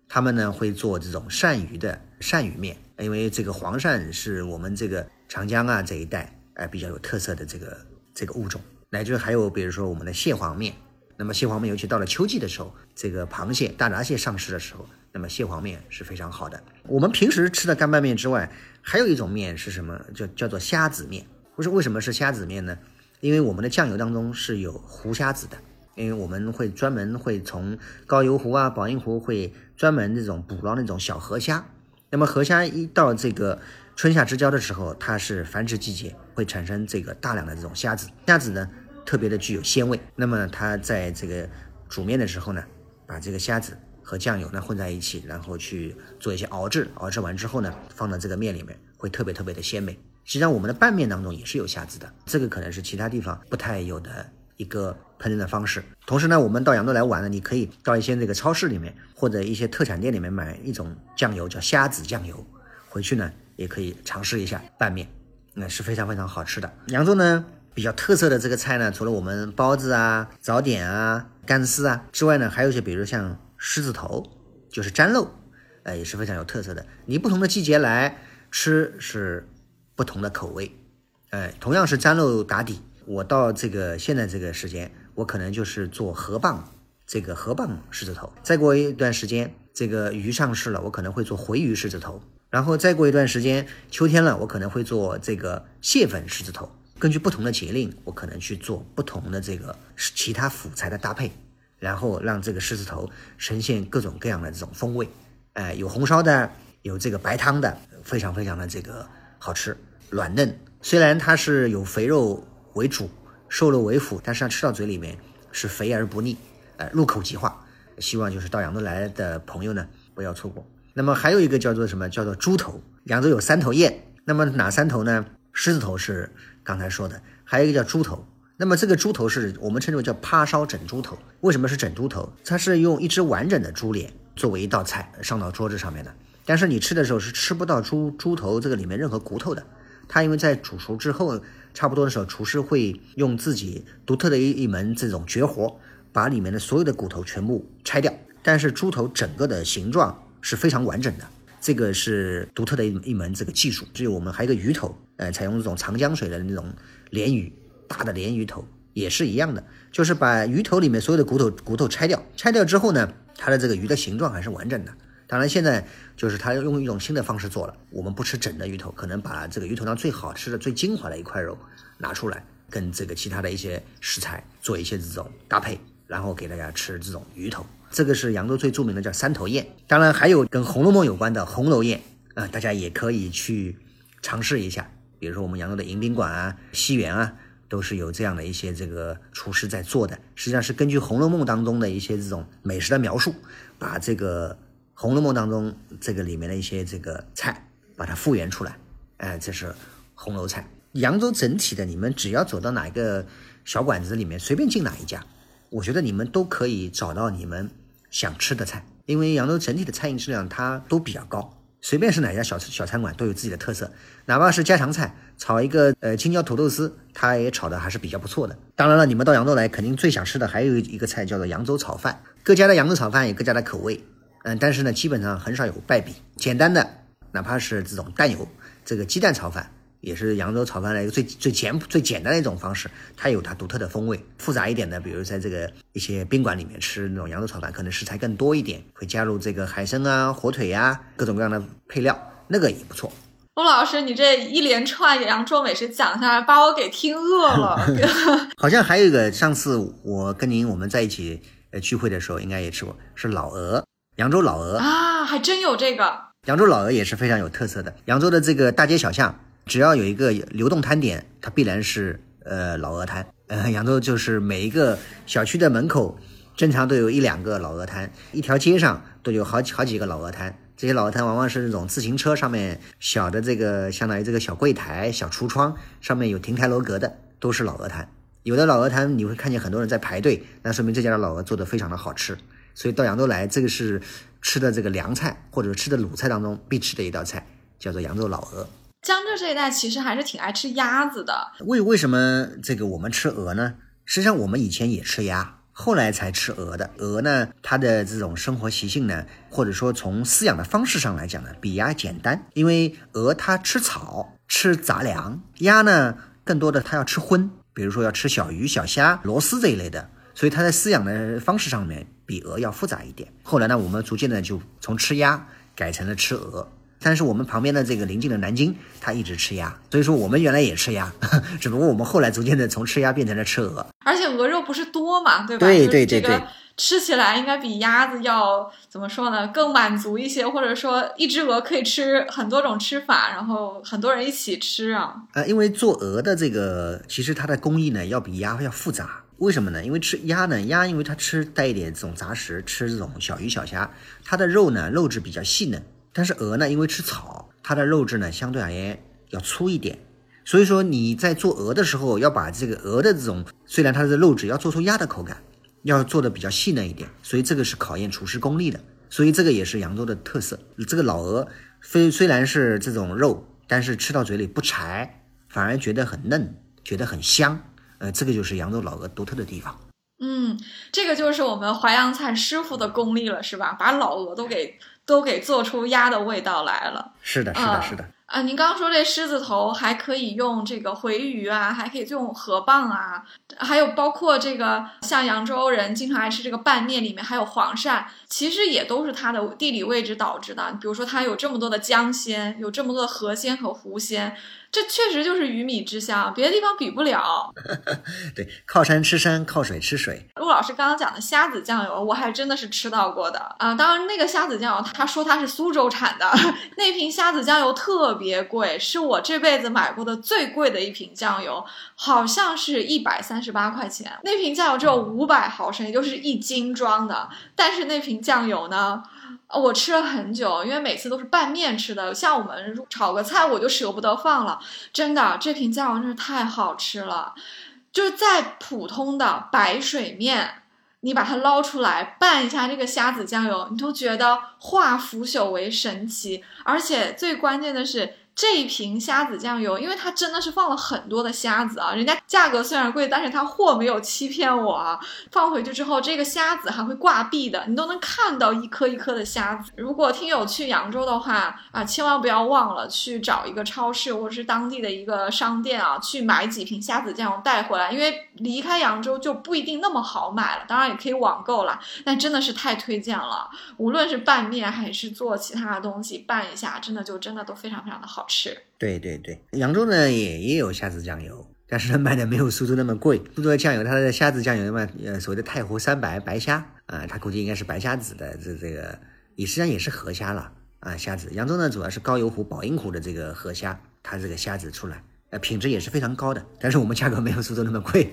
他们呢会做这种鳝鱼的鳝鱼面，因为这个黄鳝是我们这个长江啊这一带哎比较有特色的这个这个物种，乃至还有比如说我们的蟹黄面。那么蟹黄面尤其到了秋季的时候，这个螃蟹、大闸蟹上市的时候，那么蟹黄面是非常好的。我们平时吃的干拌面之外，还有一种面是什么？叫叫做虾子面。不是为什么是虾子面呢？因为我们的酱油当中是有湖虾子的，因为我们会专门会从高邮湖啊、宝应湖会专门这种捕捞那种小河虾。那么河虾一到这个春夏之交的时候，它是繁殖季节，会产生这个大量的这种虾子。虾子呢特别的具有鲜味。那么它在这个煮面的时候呢，把这个虾子。和酱油呢混在一起，然后去做一些熬制，熬制完之后呢，放到这个面里面，会特别特别的鲜美。实际上，我们的拌面当中也是有虾子的，这个可能是其他地方不太有的一个烹饪的方式。同时呢，我们到扬州来玩呢，你可以到一些这个超市里面或者一些特产店里面买一种酱油，叫虾子酱油，回去呢也可以尝试一下拌面，那是非常非常好吃的。扬州呢比较特色的这个菜呢，除了我们包子啊、早点啊、干丝啊之外呢，还有一些比如像。狮子头就是粘肉，呃，也是非常有特色的。你不同的季节来吃是不同的口味，哎，同样是粘肉打底。我到这个现在这个时间，我可能就是做河蚌，这个河蚌狮子头。再过一段时间，这个鱼上市了，我可能会做回鱼狮子头。然后再过一段时间，秋天了，我可能会做这个蟹粉狮子头。根据不同的节令，我可能去做不同的这个其他辅材的搭配。然后让这个狮子头呈现各种各样的这种风味，哎，有红烧的，有这个白汤的，非常非常的这个好吃，软嫩。虽然它是有肥肉为主，瘦肉为辅，但是它吃到嘴里面是肥而不腻，呃，入口即化。希望就是到扬州来的朋友呢，不要错过。那么还有一个叫做什么？叫做猪头。扬州有三头雁。那么哪三头呢？狮子头是刚才说的，还有一个叫猪头。那么这个猪头是我们称之为叫趴烧整猪头。为什么是整猪头？它是用一只完整的猪脸作为一道菜上到桌子上面的。但是你吃的时候是吃不到猪猪头这个里面任何骨头的。它因为在煮熟之后，差不多的时候，厨师会用自己独特的一一门这种绝活，把里面的所有的骨头全部拆掉。但是猪头整个的形状是非常完整的，这个是独特的一一门这个技术。只有我们还有一个鱼头，呃，采用这种长江水的那种鲢鱼，大的鲢鱼头也是一样的，就是把鱼头里面所有的骨头骨头拆掉，拆掉之后呢，它的这个鱼的形状还是完整的。当然，现在就是他用一种新的方式做了。我们不吃整的鱼头，可能把这个鱼头上最好吃的、最精华的一块肉拿出来，跟这个其他的一些食材做一些这种搭配，然后给大家吃这种鱼头。这个是扬州最著名的叫三头宴。当然，还有跟《红楼梦》有关的红楼宴啊，大家也可以去尝试一下。比如说我们扬州的迎宾馆啊、西园啊，都是有这样的一些这个厨师在做的。实际上是根据《红楼梦》当中的一些这种美食的描述，把这个。《红楼梦》当中这个里面的一些这个菜，把它复原出来，哎，这是红楼菜。扬州整体的，你们只要走到哪一个小馆子里面，随便进哪一家，我觉得你们都可以找到你们想吃的菜。因为扬州整体的餐饮质量它都比较高，随便是哪家小小餐馆都有自己的特色，哪怕是家常菜，炒一个呃青椒土豆丝，它也炒的还是比较不错的。当然了，你们到扬州来，肯定最想吃的还有一个菜叫做扬州炒饭。各家的扬州炒饭有各家的口味。嗯，但是呢，基本上很少有败笔。简单的，哪怕是这种蛋油这个鸡蛋炒饭，也是扬州炒饭的一个最最简最简单的一种方式。它有它独特的风味。复杂一点的，比如在这个一些宾馆里面吃那种扬州炒饭，可能食材更多一点，会加入这个海参啊、火腿呀各种各样的配料，那个也不错。欧老师，你这一连串扬州美食讲下来，把我给听饿了。好像还有一个，上次我跟您我们在一起呃聚会的时候，应该也吃过，是老鹅。扬州老鹅啊，还真有这个。扬州老鹅也是非常有特色的。扬州的这个大街小巷，只要有一个流动摊点，它必然是呃老鹅摊。呃，扬州就是每一个小区的门口，正常都有一两个老鹅摊，一条街上都有好几好几个老鹅摊。这些老鹅摊往往是那种自行车上面小的这个，相当于这个小柜台、小橱窗上面有亭台楼阁的，都是老鹅摊。有的老鹅摊你会看见很多人在排队，那说明这家的老鹅做的非常的好吃。所以到扬州来，这个是吃的这个凉菜或者吃的卤菜当中必吃的一道菜，叫做扬州老鹅。江浙这一带其实还是挺爱吃鸭子的。为为什么这个我们吃鹅呢？实际上我们以前也吃鸭，后来才吃鹅的。鹅呢，它的这种生活习性呢，或者说从饲养的方式上来讲呢，比鸭简单。因为鹅它吃草、吃杂粮，鸭呢更多的它要吃荤，比如说要吃小鱼、小虾、螺丝这一类的。所以它在饲养的方式上面比鹅要复杂一点。后来呢，我们逐渐的就从吃鸭改成了吃鹅。但是我们旁边的这个邻近的南京，它一直吃鸭，所以说我们原来也吃鸭，只不过我们后来逐渐的从吃鸭变成了吃鹅。而且鹅肉不是多嘛，对吧？对对对对，吃起来应该比鸭子要怎么说呢？更满足一些，或者说一只鹅可以吃很多种吃法，然后很多人一起吃啊。呃，因为做鹅的这个，其实它的工艺呢要比鸭要复杂。为什么呢？因为吃鸭呢，鸭因为它吃带一点这种杂食，吃这种小鱼小虾，它的肉呢肉质比较细嫩。但是鹅呢，因为吃草，它的肉质呢相对而言要粗一点。所以说你在做鹅的时候，要把这个鹅的这种虽然它的肉质要做出鸭的口感，要做的比较细嫩一点。所以这个是考验厨师功力的。所以这个也是扬州的特色。这个老鹅虽虽然是这种肉，但是吃到嘴里不柴，反而觉得很嫩，觉得很香。呃，这个就是扬州老鹅独特的地方。嗯，这个就是我们淮扬菜师傅的功力了，是吧？把老鹅都给都给做出鸭的味道来了。是的，是的，是的。啊，您刚刚说这狮子头还可以用这个回鱼啊，还可以用河蚌啊，还有包括这个像扬州人经常爱吃这个拌面里面还有黄鳝，其实也都是它的地理位置导致的。比如说它有这么多的江鲜，有这么多的河鲜和湖鲜。这确实就是鱼米之乡，别的地方比不了。对，靠山吃山，靠水吃水。陆老师刚刚讲的虾子酱油，我还真的是吃到过的啊。当然，那个虾子酱油，他说它是苏州产的，那瓶虾子酱油特别贵，是我这辈子买过的最贵的一瓶酱油，好像是一百三十八块钱。那瓶酱油只有五百毫升，也就是一斤装的，但是那瓶酱油呢？我吃了很久，因为每次都是拌面吃的。像我们炒个菜，我就舍不得放了。真的，这瓶酱油真是太好吃了。就是再普通的白水面，你把它捞出来拌一下这个虾子酱油，你都觉得化腐朽为神奇。而且最关键的是。这一瓶虾子酱油，因为它真的是放了很多的虾子啊，人家价格虽然贵，但是它货没有欺骗我啊。放回去之后，这个虾子还会挂壁的，你都能看到一颗一颗的虾子。如果听友去扬州的话啊，千万不要忘了去找一个超市或者是当地的一个商店啊，去买几瓶虾子酱油带回来，因为离开扬州就不一定那么好买了。当然也可以网购了，但真的是太推荐了。无论是拌面还是做其他的东西，拌一下，真的就真的都非常非常的好。吃对对对，扬州呢也也有虾子酱油，但是它卖的没有苏州那么贵。苏州的酱油，它的虾子酱油嘛，呃，所谓的太湖三白白虾啊，它估计应该是白虾子的这这个，也实际上也是河虾了啊，虾子。扬州呢主要是高邮湖、宝应湖的这个河虾，它这个虾子出来，呃，品质也是非常高的，但是我们价格没有苏州那么贵。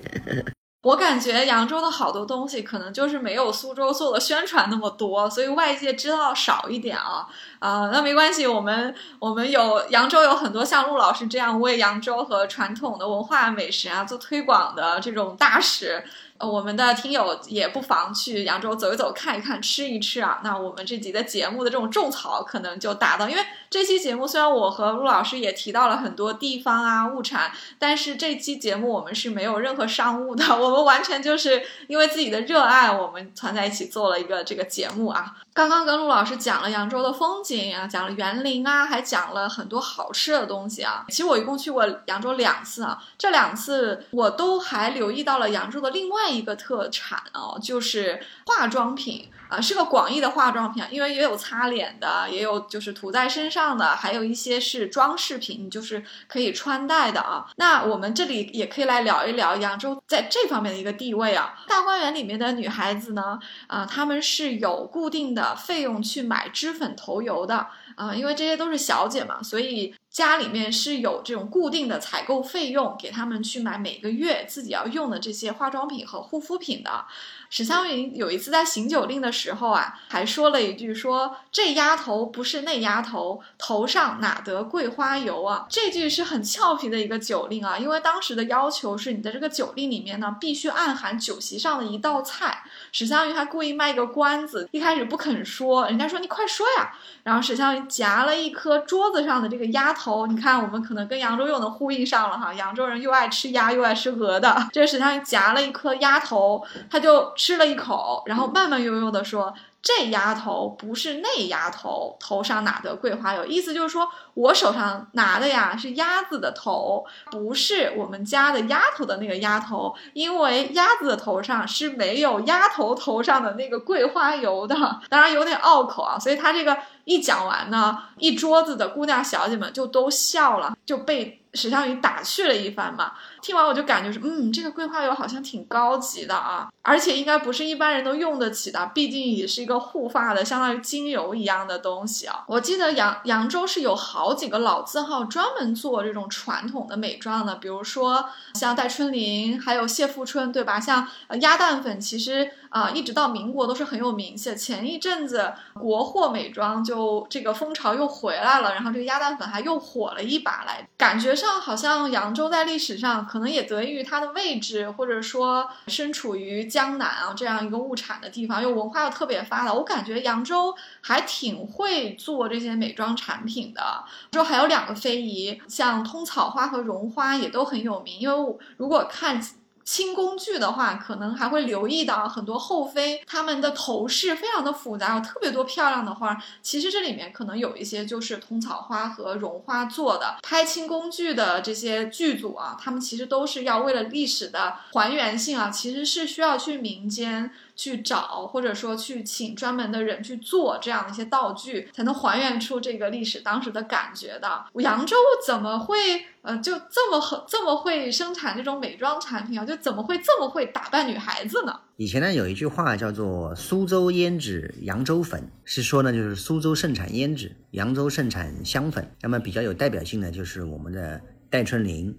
我感觉扬州的好多东西可能就是没有苏州做的宣传那么多，所以外界知道少一点啊啊，那没关系，我们我们有扬州有很多像陆老师这样为扬州和传统的文化美食啊做推广的这种大使。呃，我们的听友也不妨去扬州走一走、看一看、吃一吃啊。那我们这集的节目的这种种草可能就达到，因为这期节目虽然我和陆老师也提到了很多地方啊物产，但是这期节目我们是没有任何商务的，我们完全就是因为自己的热爱，我们团在一起做了一个这个节目啊。刚刚跟陆老师讲了扬州的风景啊，讲了园林啊，还讲了很多好吃的东西啊。其实我一共去过扬州两次啊，这两次我都还留意到了扬州的另外一个特产哦，就是化妆品。啊，是个广义的化妆品，因为也有擦脸的，也有就是涂在身上的，还有一些是装饰品，就是可以穿戴的啊。那我们这里也可以来聊一聊扬州在这方面的一个地位啊。大观园里面的女孩子呢，啊，她们是有固定的费用去买脂粉头油的啊，因为这些都是小姐嘛，所以。家里面是有这种固定的采购费用，给他们去买每个月自己要用的这些化妆品和护肤品的。史湘云有一次在行酒令的时候啊，还说了一句：“说这丫头不是那丫头，头上哪得桂花油啊？”这句是很俏皮的一个酒令啊，因为当时的要求是你的这个酒令里面呢，必须暗含酒席上的一道菜。史湘云还故意卖个关子，一开始不肯说，人家说你快说呀。然后史湘云夹了一颗桌子上的这个鸭头，你看我们可能跟扬州又能呼应上了哈，扬州人又爱吃鸭又爱吃鹅的。这个史湘云夹了一颗鸭头，他就吃了一口，然后慢慢悠悠的说。这丫头不是那丫头，头上哪得桂花油？意思就是说我手上拿的呀是鸭子的头，不是我们家的丫头的那个丫头，因为鸭子的头上是没有丫头头上的那个桂花油的。当然有点拗口啊，所以他这个一讲完呢，一桌子的姑娘小姐们就都笑了，就被史湘云打趣了一番嘛。听完我就感觉是，嗯，这个桂花油好像挺高级的啊，而且应该不是一般人都用得起的，毕竟也是一个护发的，相当于精油一样的东西啊。我记得扬扬州是有好几个老字号专门做这种传统的美妆的，比如说像戴春林，还有谢富春，对吧？像鸭蛋粉，其实啊，一直到民国都是很有名气。前一阵子国货美妆就这个风潮又回来了，然后这个鸭蛋粉还又火了一把来，感觉上好像扬州在历史上。可能也得益于它的位置，或者说身处于江南啊这样一个物产的地方，又文化又特别发达。我感觉扬州还挺会做这些美妆产品的。说还有两个非遗，像通草花和绒花也都很有名。因为如果看。清工具的话，可能还会留意到很多后妃，他们的头饰非常的复杂，有特别多漂亮的花。其实这里面可能有一些就是通草花和绒花做的。拍清工具的这些剧组啊，他们其实都是要为了历史的还原性啊，其实是需要去民间。去找，或者说去请专门的人去做这样的一些道具，才能还原出这个历史当时的感觉的。扬州怎么会呃就这么很这么会生产这种美妆产品啊？就怎么会这么会打扮女孩子呢？以前呢有一句话叫做“苏州胭脂扬州粉”，是说呢就是苏州盛产胭脂，扬州盛产香粉。那么比较有代表性的就是我们的戴春林、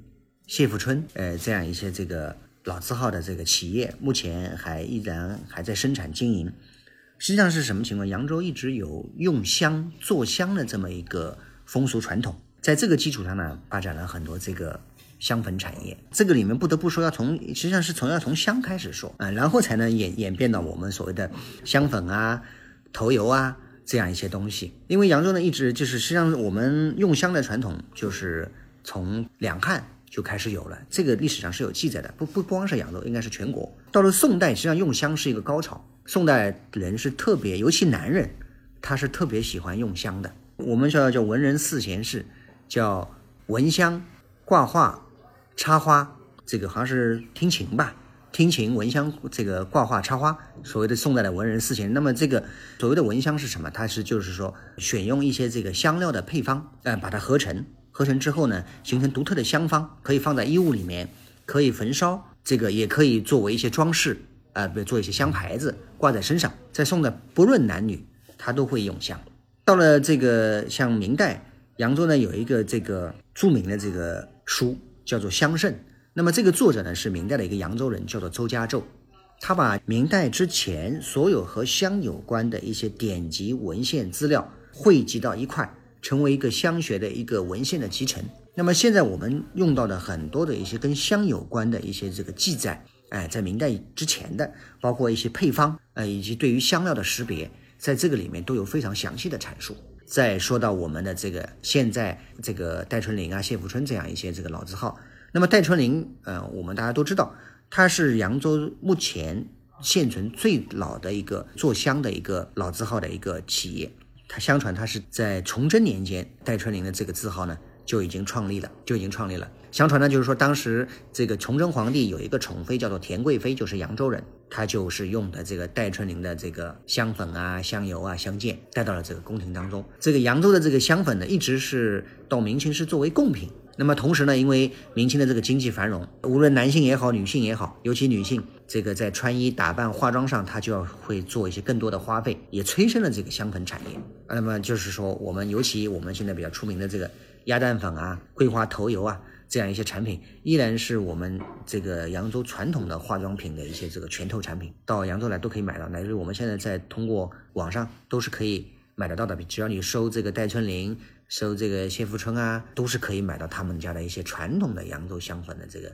谢富春，呃这样一些这个老字号的这个企业，目前还依然还在生产经营。实际上是什么情况？扬州一直有用香做香的这么一个风俗传统，在这个基础上呢，发展了很多这个。香粉产业，这个里面不得不说，要从实际上是从要从香开始说啊，然后才能演演变到我们所谓的香粉啊、头油啊这样一些东西。因为扬州呢，一直就是实际上我们用香的传统，就是从两汉就开始有了，这个历史上是有记载的。不不不光是扬州，应该是全国。到了宋代，实际上用香是一个高潮，宋代人是特别，尤其男人，他是特别喜欢用香的。我们说叫文人四贤士，叫闻香、挂画。插花，这个好像是听琴吧，听琴、闻香，这个挂画、插花，所谓的宋代的文人四贤。那么这个所谓的闻香是什么？它是就是说选用一些这个香料的配方，呃，把它合成，合成之后呢，形成独特的香方，可以放在衣物里面，可以焚烧，这个也可以作为一些装饰，啊，比如做一些香牌子挂在身上。再送的，不论男女，他都会用香。到了这个像明代，扬州呢有一个这个著名的这个书。叫做香圣，那么这个作者呢是明代的一个扬州人，叫做周家胄。他把明代之前所有和香有关的一些典籍文献资料汇集到一块，成为一个香学的一个文献的集成。那么现在我们用到的很多的一些跟香有关的一些这个记载，哎，在明代之前的，包括一些配方，呃，以及对于香料的识别，在这个里面都有非常详细的阐述。再说到我们的这个现在这个戴春林啊、谢富春这样一些这个老字号，那么戴春林，呃，我们大家都知道，它是扬州目前现存最老的一个做香的一个老字号的一个企业。它相传它是在崇祯年间，戴春林的这个字号呢就已经创立了，就已经创立了。相传呢，就是说当时这个崇祯皇帝有一个宠妃叫做田贵妃，就是扬州人，她就是用的这个戴春林的这个香粉啊、香油啊、香箭带到了这个宫廷当中。这个扬州的这个香粉呢，一直是到明清是作为贡品。那么同时呢，因为明清的这个经济繁荣，无论男性也好，女性也好，尤其女性，这个在穿衣打扮、化妆上，他就要会做一些更多的花费，也催生了这个香粉产业。那么就是说，我们尤其我们现在比较出名的这个鸭蛋粉啊、桂花头油啊。这样一些产品依然是我们这个扬州传统的化妆品的一些这个拳头产品，到扬州来都可以买到，乃至我们现在在通过网上都是可以买得到的。只要你搜这个戴春林，搜这个谢富春啊，都是可以买到他们家的一些传统的扬州香粉的这个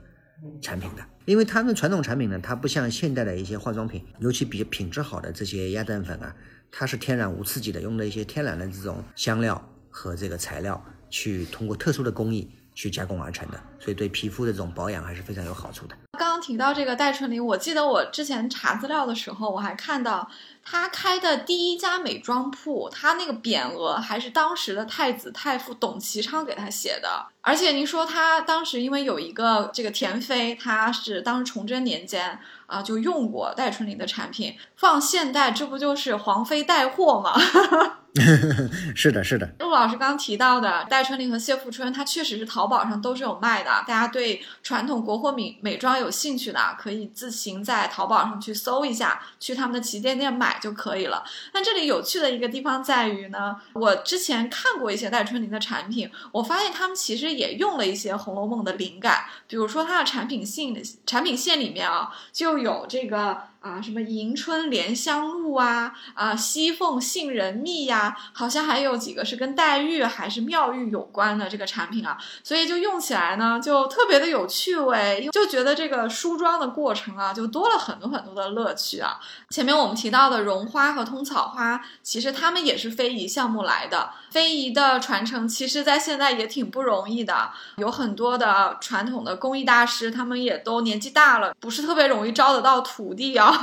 产品的。因为他们传统产品呢，它不像现代的一些化妆品，尤其比品质好的这些鸭蛋粉啊，它是天然无刺激的，用的一些天然的这种香料和这个材料，去通过特殊的工艺。去加工而成的，所以对皮肤的这种保养还是非常有好处的。刚刚提到这个戴春林，我记得我之前查资料的时候，我还看到他开的第一家美妆铺，他那个匾额还是当时的太子太傅董其昌给他写的。而且您说他当时因为有一个这个田妃，他是当时崇祯年间啊就用过戴春林的产品，放现代这不就是皇妃带货吗？是的，是的。陆老师刚提到的戴春林和谢富春，它确实是淘宝上都是有卖的。大家对传统国货美美妆有兴趣的，可以自行在淘宝上去搜一下，去他们的旗舰店买就可以了。但这里有趣的一个地方在于呢，我之前看过一些戴春林的产品，我发现他们其实也用了一些《红楼梦》的灵感，比如说它的产品线产品线里面啊，就有这个。啊，什么迎春莲香露啊，啊西凤杏仁蜜呀，好像还有几个是跟黛玉还是妙玉有关的这个产品啊，所以就用起来呢就特别的有趣味，就觉得这个梳妆的过程啊就多了很多很多的乐趣啊。前面我们提到的绒花和通草花，其实他们也是非遗项目来的，非遗的传承其实在现在也挺不容易的，有很多的传统的工艺大师，他们也都年纪大了，不是特别容易招得到徒弟啊。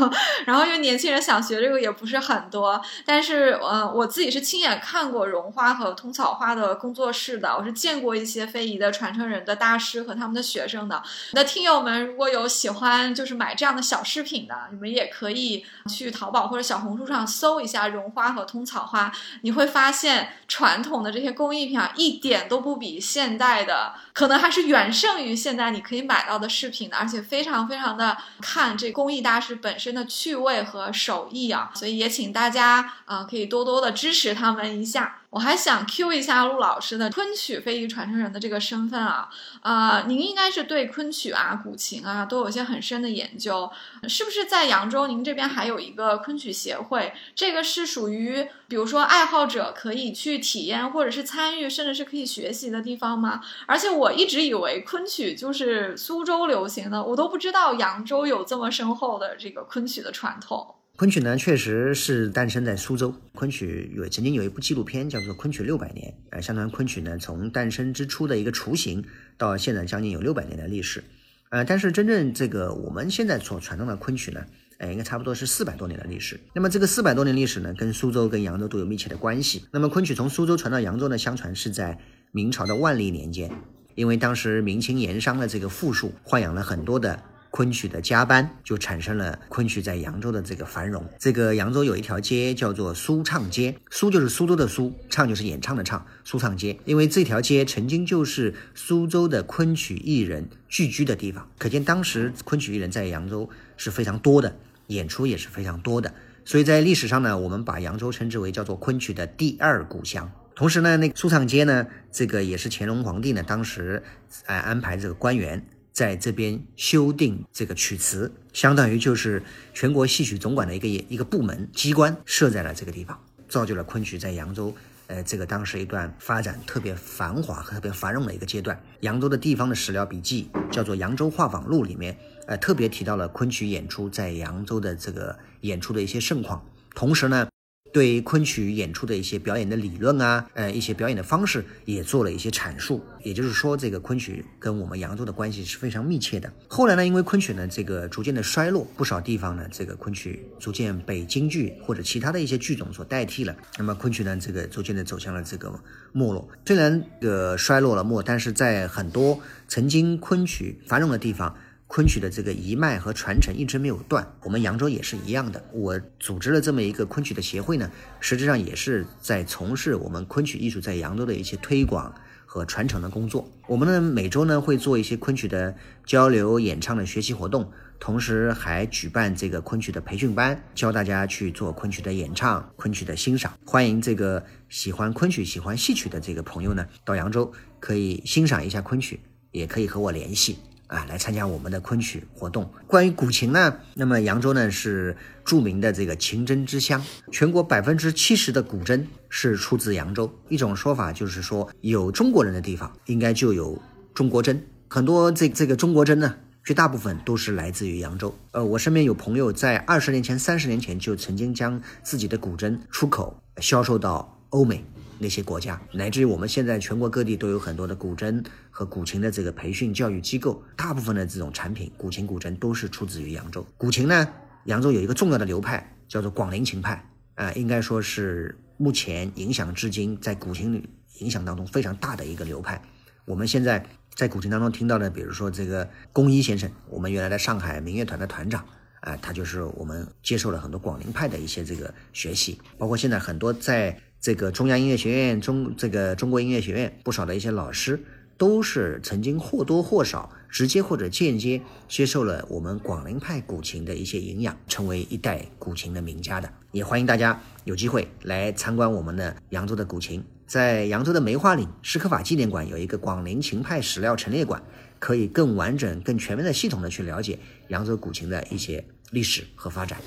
然后因为年轻人想学这个也不是很多，但是呃，我自己是亲眼看过绒花和通草花的工作室的，我是见过一些非遗的传承人的大师和他们的学生的。那听友们如果有喜欢就是买这样的小饰品的，你们也可以去淘宝或者小红书上搜一下绒花和通草花，你会发现传统的这些工艺品啊，一点都不比现代的，可能还是远胜于现在你可以买到的饰品的，而且非常非常的看这工艺大师本的趣味和手艺啊，所以也请大家啊可以多多的支持他们一下。我还想 Q 一下陆老师的昆曲非遗传承人的这个身份啊，啊，您应该是对昆曲啊、古琴啊都有些很深的研究，是不是在扬州您这边还有一个昆曲协会？这个是属于比如说爱好者可以去体验或者是参与，甚至是可以学习的地方吗？而且我一直以为昆曲就是苏州流行的，我都不知道扬州有这么深厚的这个昆曲的传统。昆曲呢，确实是诞生在苏州。昆曲有曾经有一部纪录片叫做《昆曲六百年》，呃，相传昆曲呢从诞生之初的一个雏形，到现在将近有六百年的历史，呃，但是真正这个我们现在所传唱的昆曲呢，呃，应该差不多是四百多年的历史。那么这个四百多年历史呢，跟苏州跟扬州都有密切的关系。那么昆曲从苏州传到扬州呢，相传是在明朝的万历年间，因为当时明清盐商的这个富庶，豢养了很多的。昆曲的加班就产生了昆曲在扬州的这个繁荣。这个扬州有一条街叫做苏唱街，苏就是苏州的苏，唱就是演唱的唱，苏唱街。因为这条街曾经就是苏州的昆曲艺人聚居的地方，可见当时昆曲艺人在扬州是非常多的，演出也是非常多的。所以在历史上呢，我们把扬州称之为叫做昆曲的第二故乡。同时呢，那个苏唱街呢，这个也是乾隆皇帝呢当时哎安排这个官员。在这边修订这个曲词，相当于就是全国戏曲总管的一个一个部门机关设在了这个地方，造就了昆曲在扬州，呃，这个当时一段发展特别繁华和特别繁荣的一个阶段。扬州的地方的史料笔记叫做《扬州画舫录》里面，呃，特别提到了昆曲演出在扬州的这个演出的一些盛况，同时呢。对昆曲演出的一些表演的理论啊，呃，一些表演的方式也做了一些阐述。也就是说，这个昆曲跟我们扬州的关系是非常密切的。后来呢，因为昆曲呢这个逐渐的衰落，不少地方呢这个昆曲逐渐被京剧或者其他的一些剧种所代替了。那么昆曲呢这个逐渐的走向了这个没落。虽然呃衰落了没，但是在很多曾经昆曲繁荣的地方。昆曲的这个一脉和传承一直没有断，我们扬州也是一样的。我组织了这么一个昆曲的协会呢，实际上也是在从事我们昆曲艺术在扬州的一些推广和传承的工作。我们呢每周呢会做一些昆曲的交流、演唱的学习活动，同时还举办这个昆曲的培训班，教大家去做昆曲的演唱、昆曲的欣赏。欢迎这个喜欢昆曲、喜欢戏曲的这个朋友呢，到扬州可以欣赏一下昆曲，也可以和我联系。啊，来参加我们的昆曲活动。关于古琴呢，那么扬州呢是著名的这个琴针之乡，全国百分之七十的古筝是出自扬州。一种说法就是说，有中国人的地方应该就有中国筝。很多这这个中国筝呢，绝大部分都是来自于扬州。呃，我身边有朋友在二十年前、三十年前就曾经将自己的古筝出口销售到欧美。那些国家，乃至于我们现在全国各地都有很多的古筝和古琴的这个培训教育机构，大部分的这种产品，古琴、古筝都是出自于扬州。古琴呢，扬州有一个重要的流派叫做广陵琴派，啊，应该说是目前影响至今在古琴影响当中非常大的一个流派。我们现在在古琴当中听到的，比如说这个龚一先生，我们原来的上海民乐团的团长，啊，他就是我们接受了很多广陵派的一些这个学习，包括现在很多在。这个中央音乐学院、中这个中国音乐学院不少的一些老师，都是曾经或多或少直接或者间接接受了我们广陵派古琴的一些营养，成为一代古琴的名家的。也欢迎大家有机会来参观我们的扬州的古琴，在扬州的梅花岭史可法纪念馆有一个广陵琴派史料陈列馆，可以更完整、更全面的系统的去了解扬州古琴的一些历史和发展。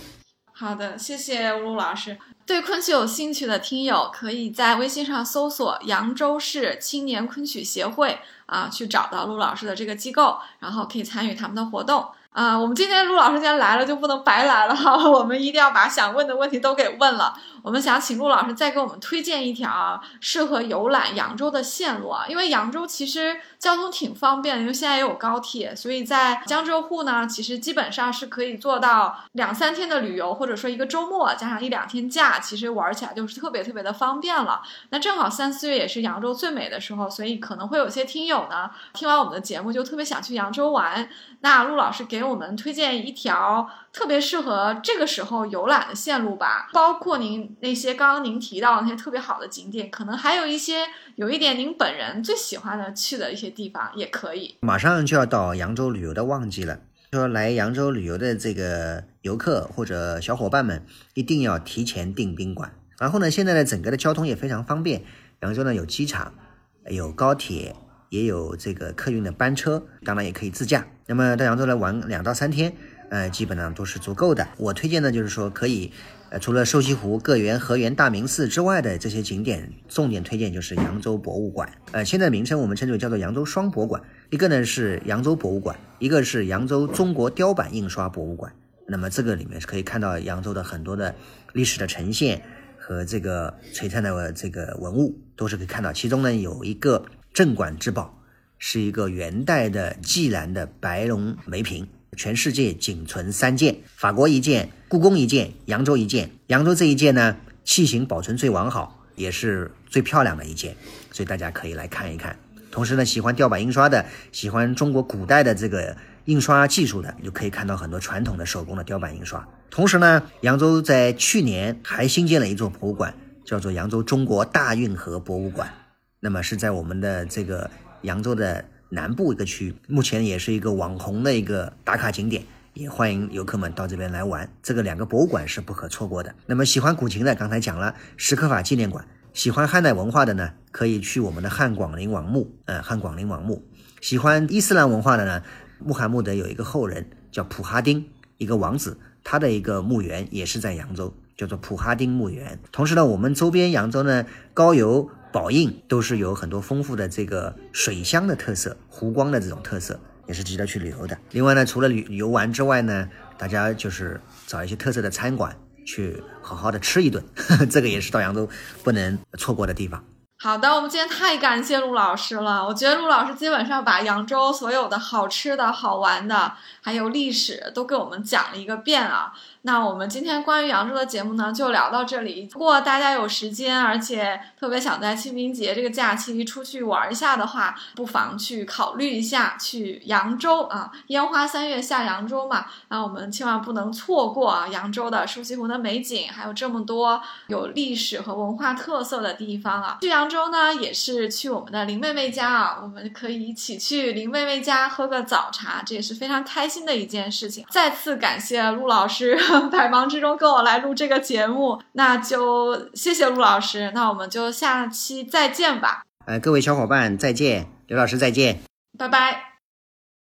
好的，谢谢陆老师。对昆曲有兴趣的听友，可以在微信上搜索“扬州市青年昆曲协会”啊，去找到陆老师的这个机构，然后可以参与他们的活动。啊，我们今天陆老师既然来了，就不能白来了哈，我们一定要把想问的问题都给问了。我们想请陆老师再给我们推荐一条适合游览扬州的线路啊，因为扬州其实交通挺方便的，因为现在也有高铁，所以在江浙沪呢，其实基本上是可以做到两三天的旅游，或者说一个周末加上一两天假，其实玩起来就是特别特别的方便了。那正好三四月也是扬州最美的时候，所以可能会有些听友呢，听完我们的节目就特别想去扬州玩。那陆老师给我们推荐一条特别适合这个时候游览的线路吧，包括您那些刚刚您提到那些特别好的景点，可能还有一些有一点您本人最喜欢的去的一些地方也可以。马上就要到扬州旅游的旺季了，说来扬州旅游的这个游客或者小伙伴们一定要提前订宾馆。然后呢，现在的整个的交通也非常方便，扬州呢有机场，有高铁。也有这个客运的班车，当然也可以自驾。那么到扬州来玩两到三天，呃，基本上都是足够的。我推荐的就是说，可以，呃，除了瘦西湖、个园、河源、大明寺之外的这些景点，重点推荐就是扬州博物馆。呃，现在名称我们称之为叫做扬州双博馆，一个呢是扬州博物馆，一个是扬州中国雕版印刷博物馆。那么这个里面是可以看到扬州的很多的历史的呈现和这个璀璨的这个文物，都是可以看到。其中呢有一个。镇馆之宝是一个元代的济南的白龙梅瓶，全世界仅存三件，法国一件，故宫一件，扬州一件。扬州这一件呢，器型保存最完好，也是最漂亮的一件，所以大家可以来看一看。同时呢，喜欢雕版印刷的，喜欢中国古代的这个印刷技术的，就可以看到很多传统的手工的雕版印刷。同时呢，扬州在去年还新建了一座博物馆，叫做扬州中国大运河博物馆。那么是在我们的这个扬州的南部一个区域，目前也是一个网红的一个打卡景点，也欢迎游客们到这边来玩。这个两个博物馆是不可错过的。那么喜欢古琴的，刚才讲了石刻法纪念馆；喜欢汉代文化的呢，可以去我们的汉广陵王墓。呃，汉广陵王墓。喜欢伊斯兰文化的呢，穆罕默德有一个后人叫普哈丁，一个王子，他的一个墓园也是在扬州，叫做普哈丁墓园。同时呢，我们周边扬州呢，高邮。宝应都是有很多丰富的这个水乡的特色，湖光的这种特色，也是值得去旅游的。另外呢，除了旅游玩之外呢，大家就是找一些特色的餐馆去好好的吃一顿，这个也是到扬州不能错过的地方。好的，我们今天太感谢陆老师了。我觉得陆老师基本上把扬州所有的好吃的好玩的，还有历史都给我们讲了一个遍啊。那我们今天关于扬州的节目呢，就聊到这里。如果大家有时间，而且特别想在清明节这个假期出去玩一下的话，不妨去考虑一下去扬州啊！烟花三月下扬州嘛，那我们千万不能错过啊！扬州的瘦西湖的美景，还有这么多有历史和文化特色的地方啊！去扬州呢，也是去我们的林妹妹家啊，我们可以一起去林妹妹家喝个早茶，这也是非常开心的一件事情。再次感谢陆老师。百忙之中跟我来录这个节目，那就谢谢陆老师，那我们就下期再见吧。呃，各位小伙伴再见，刘老师再见，拜拜。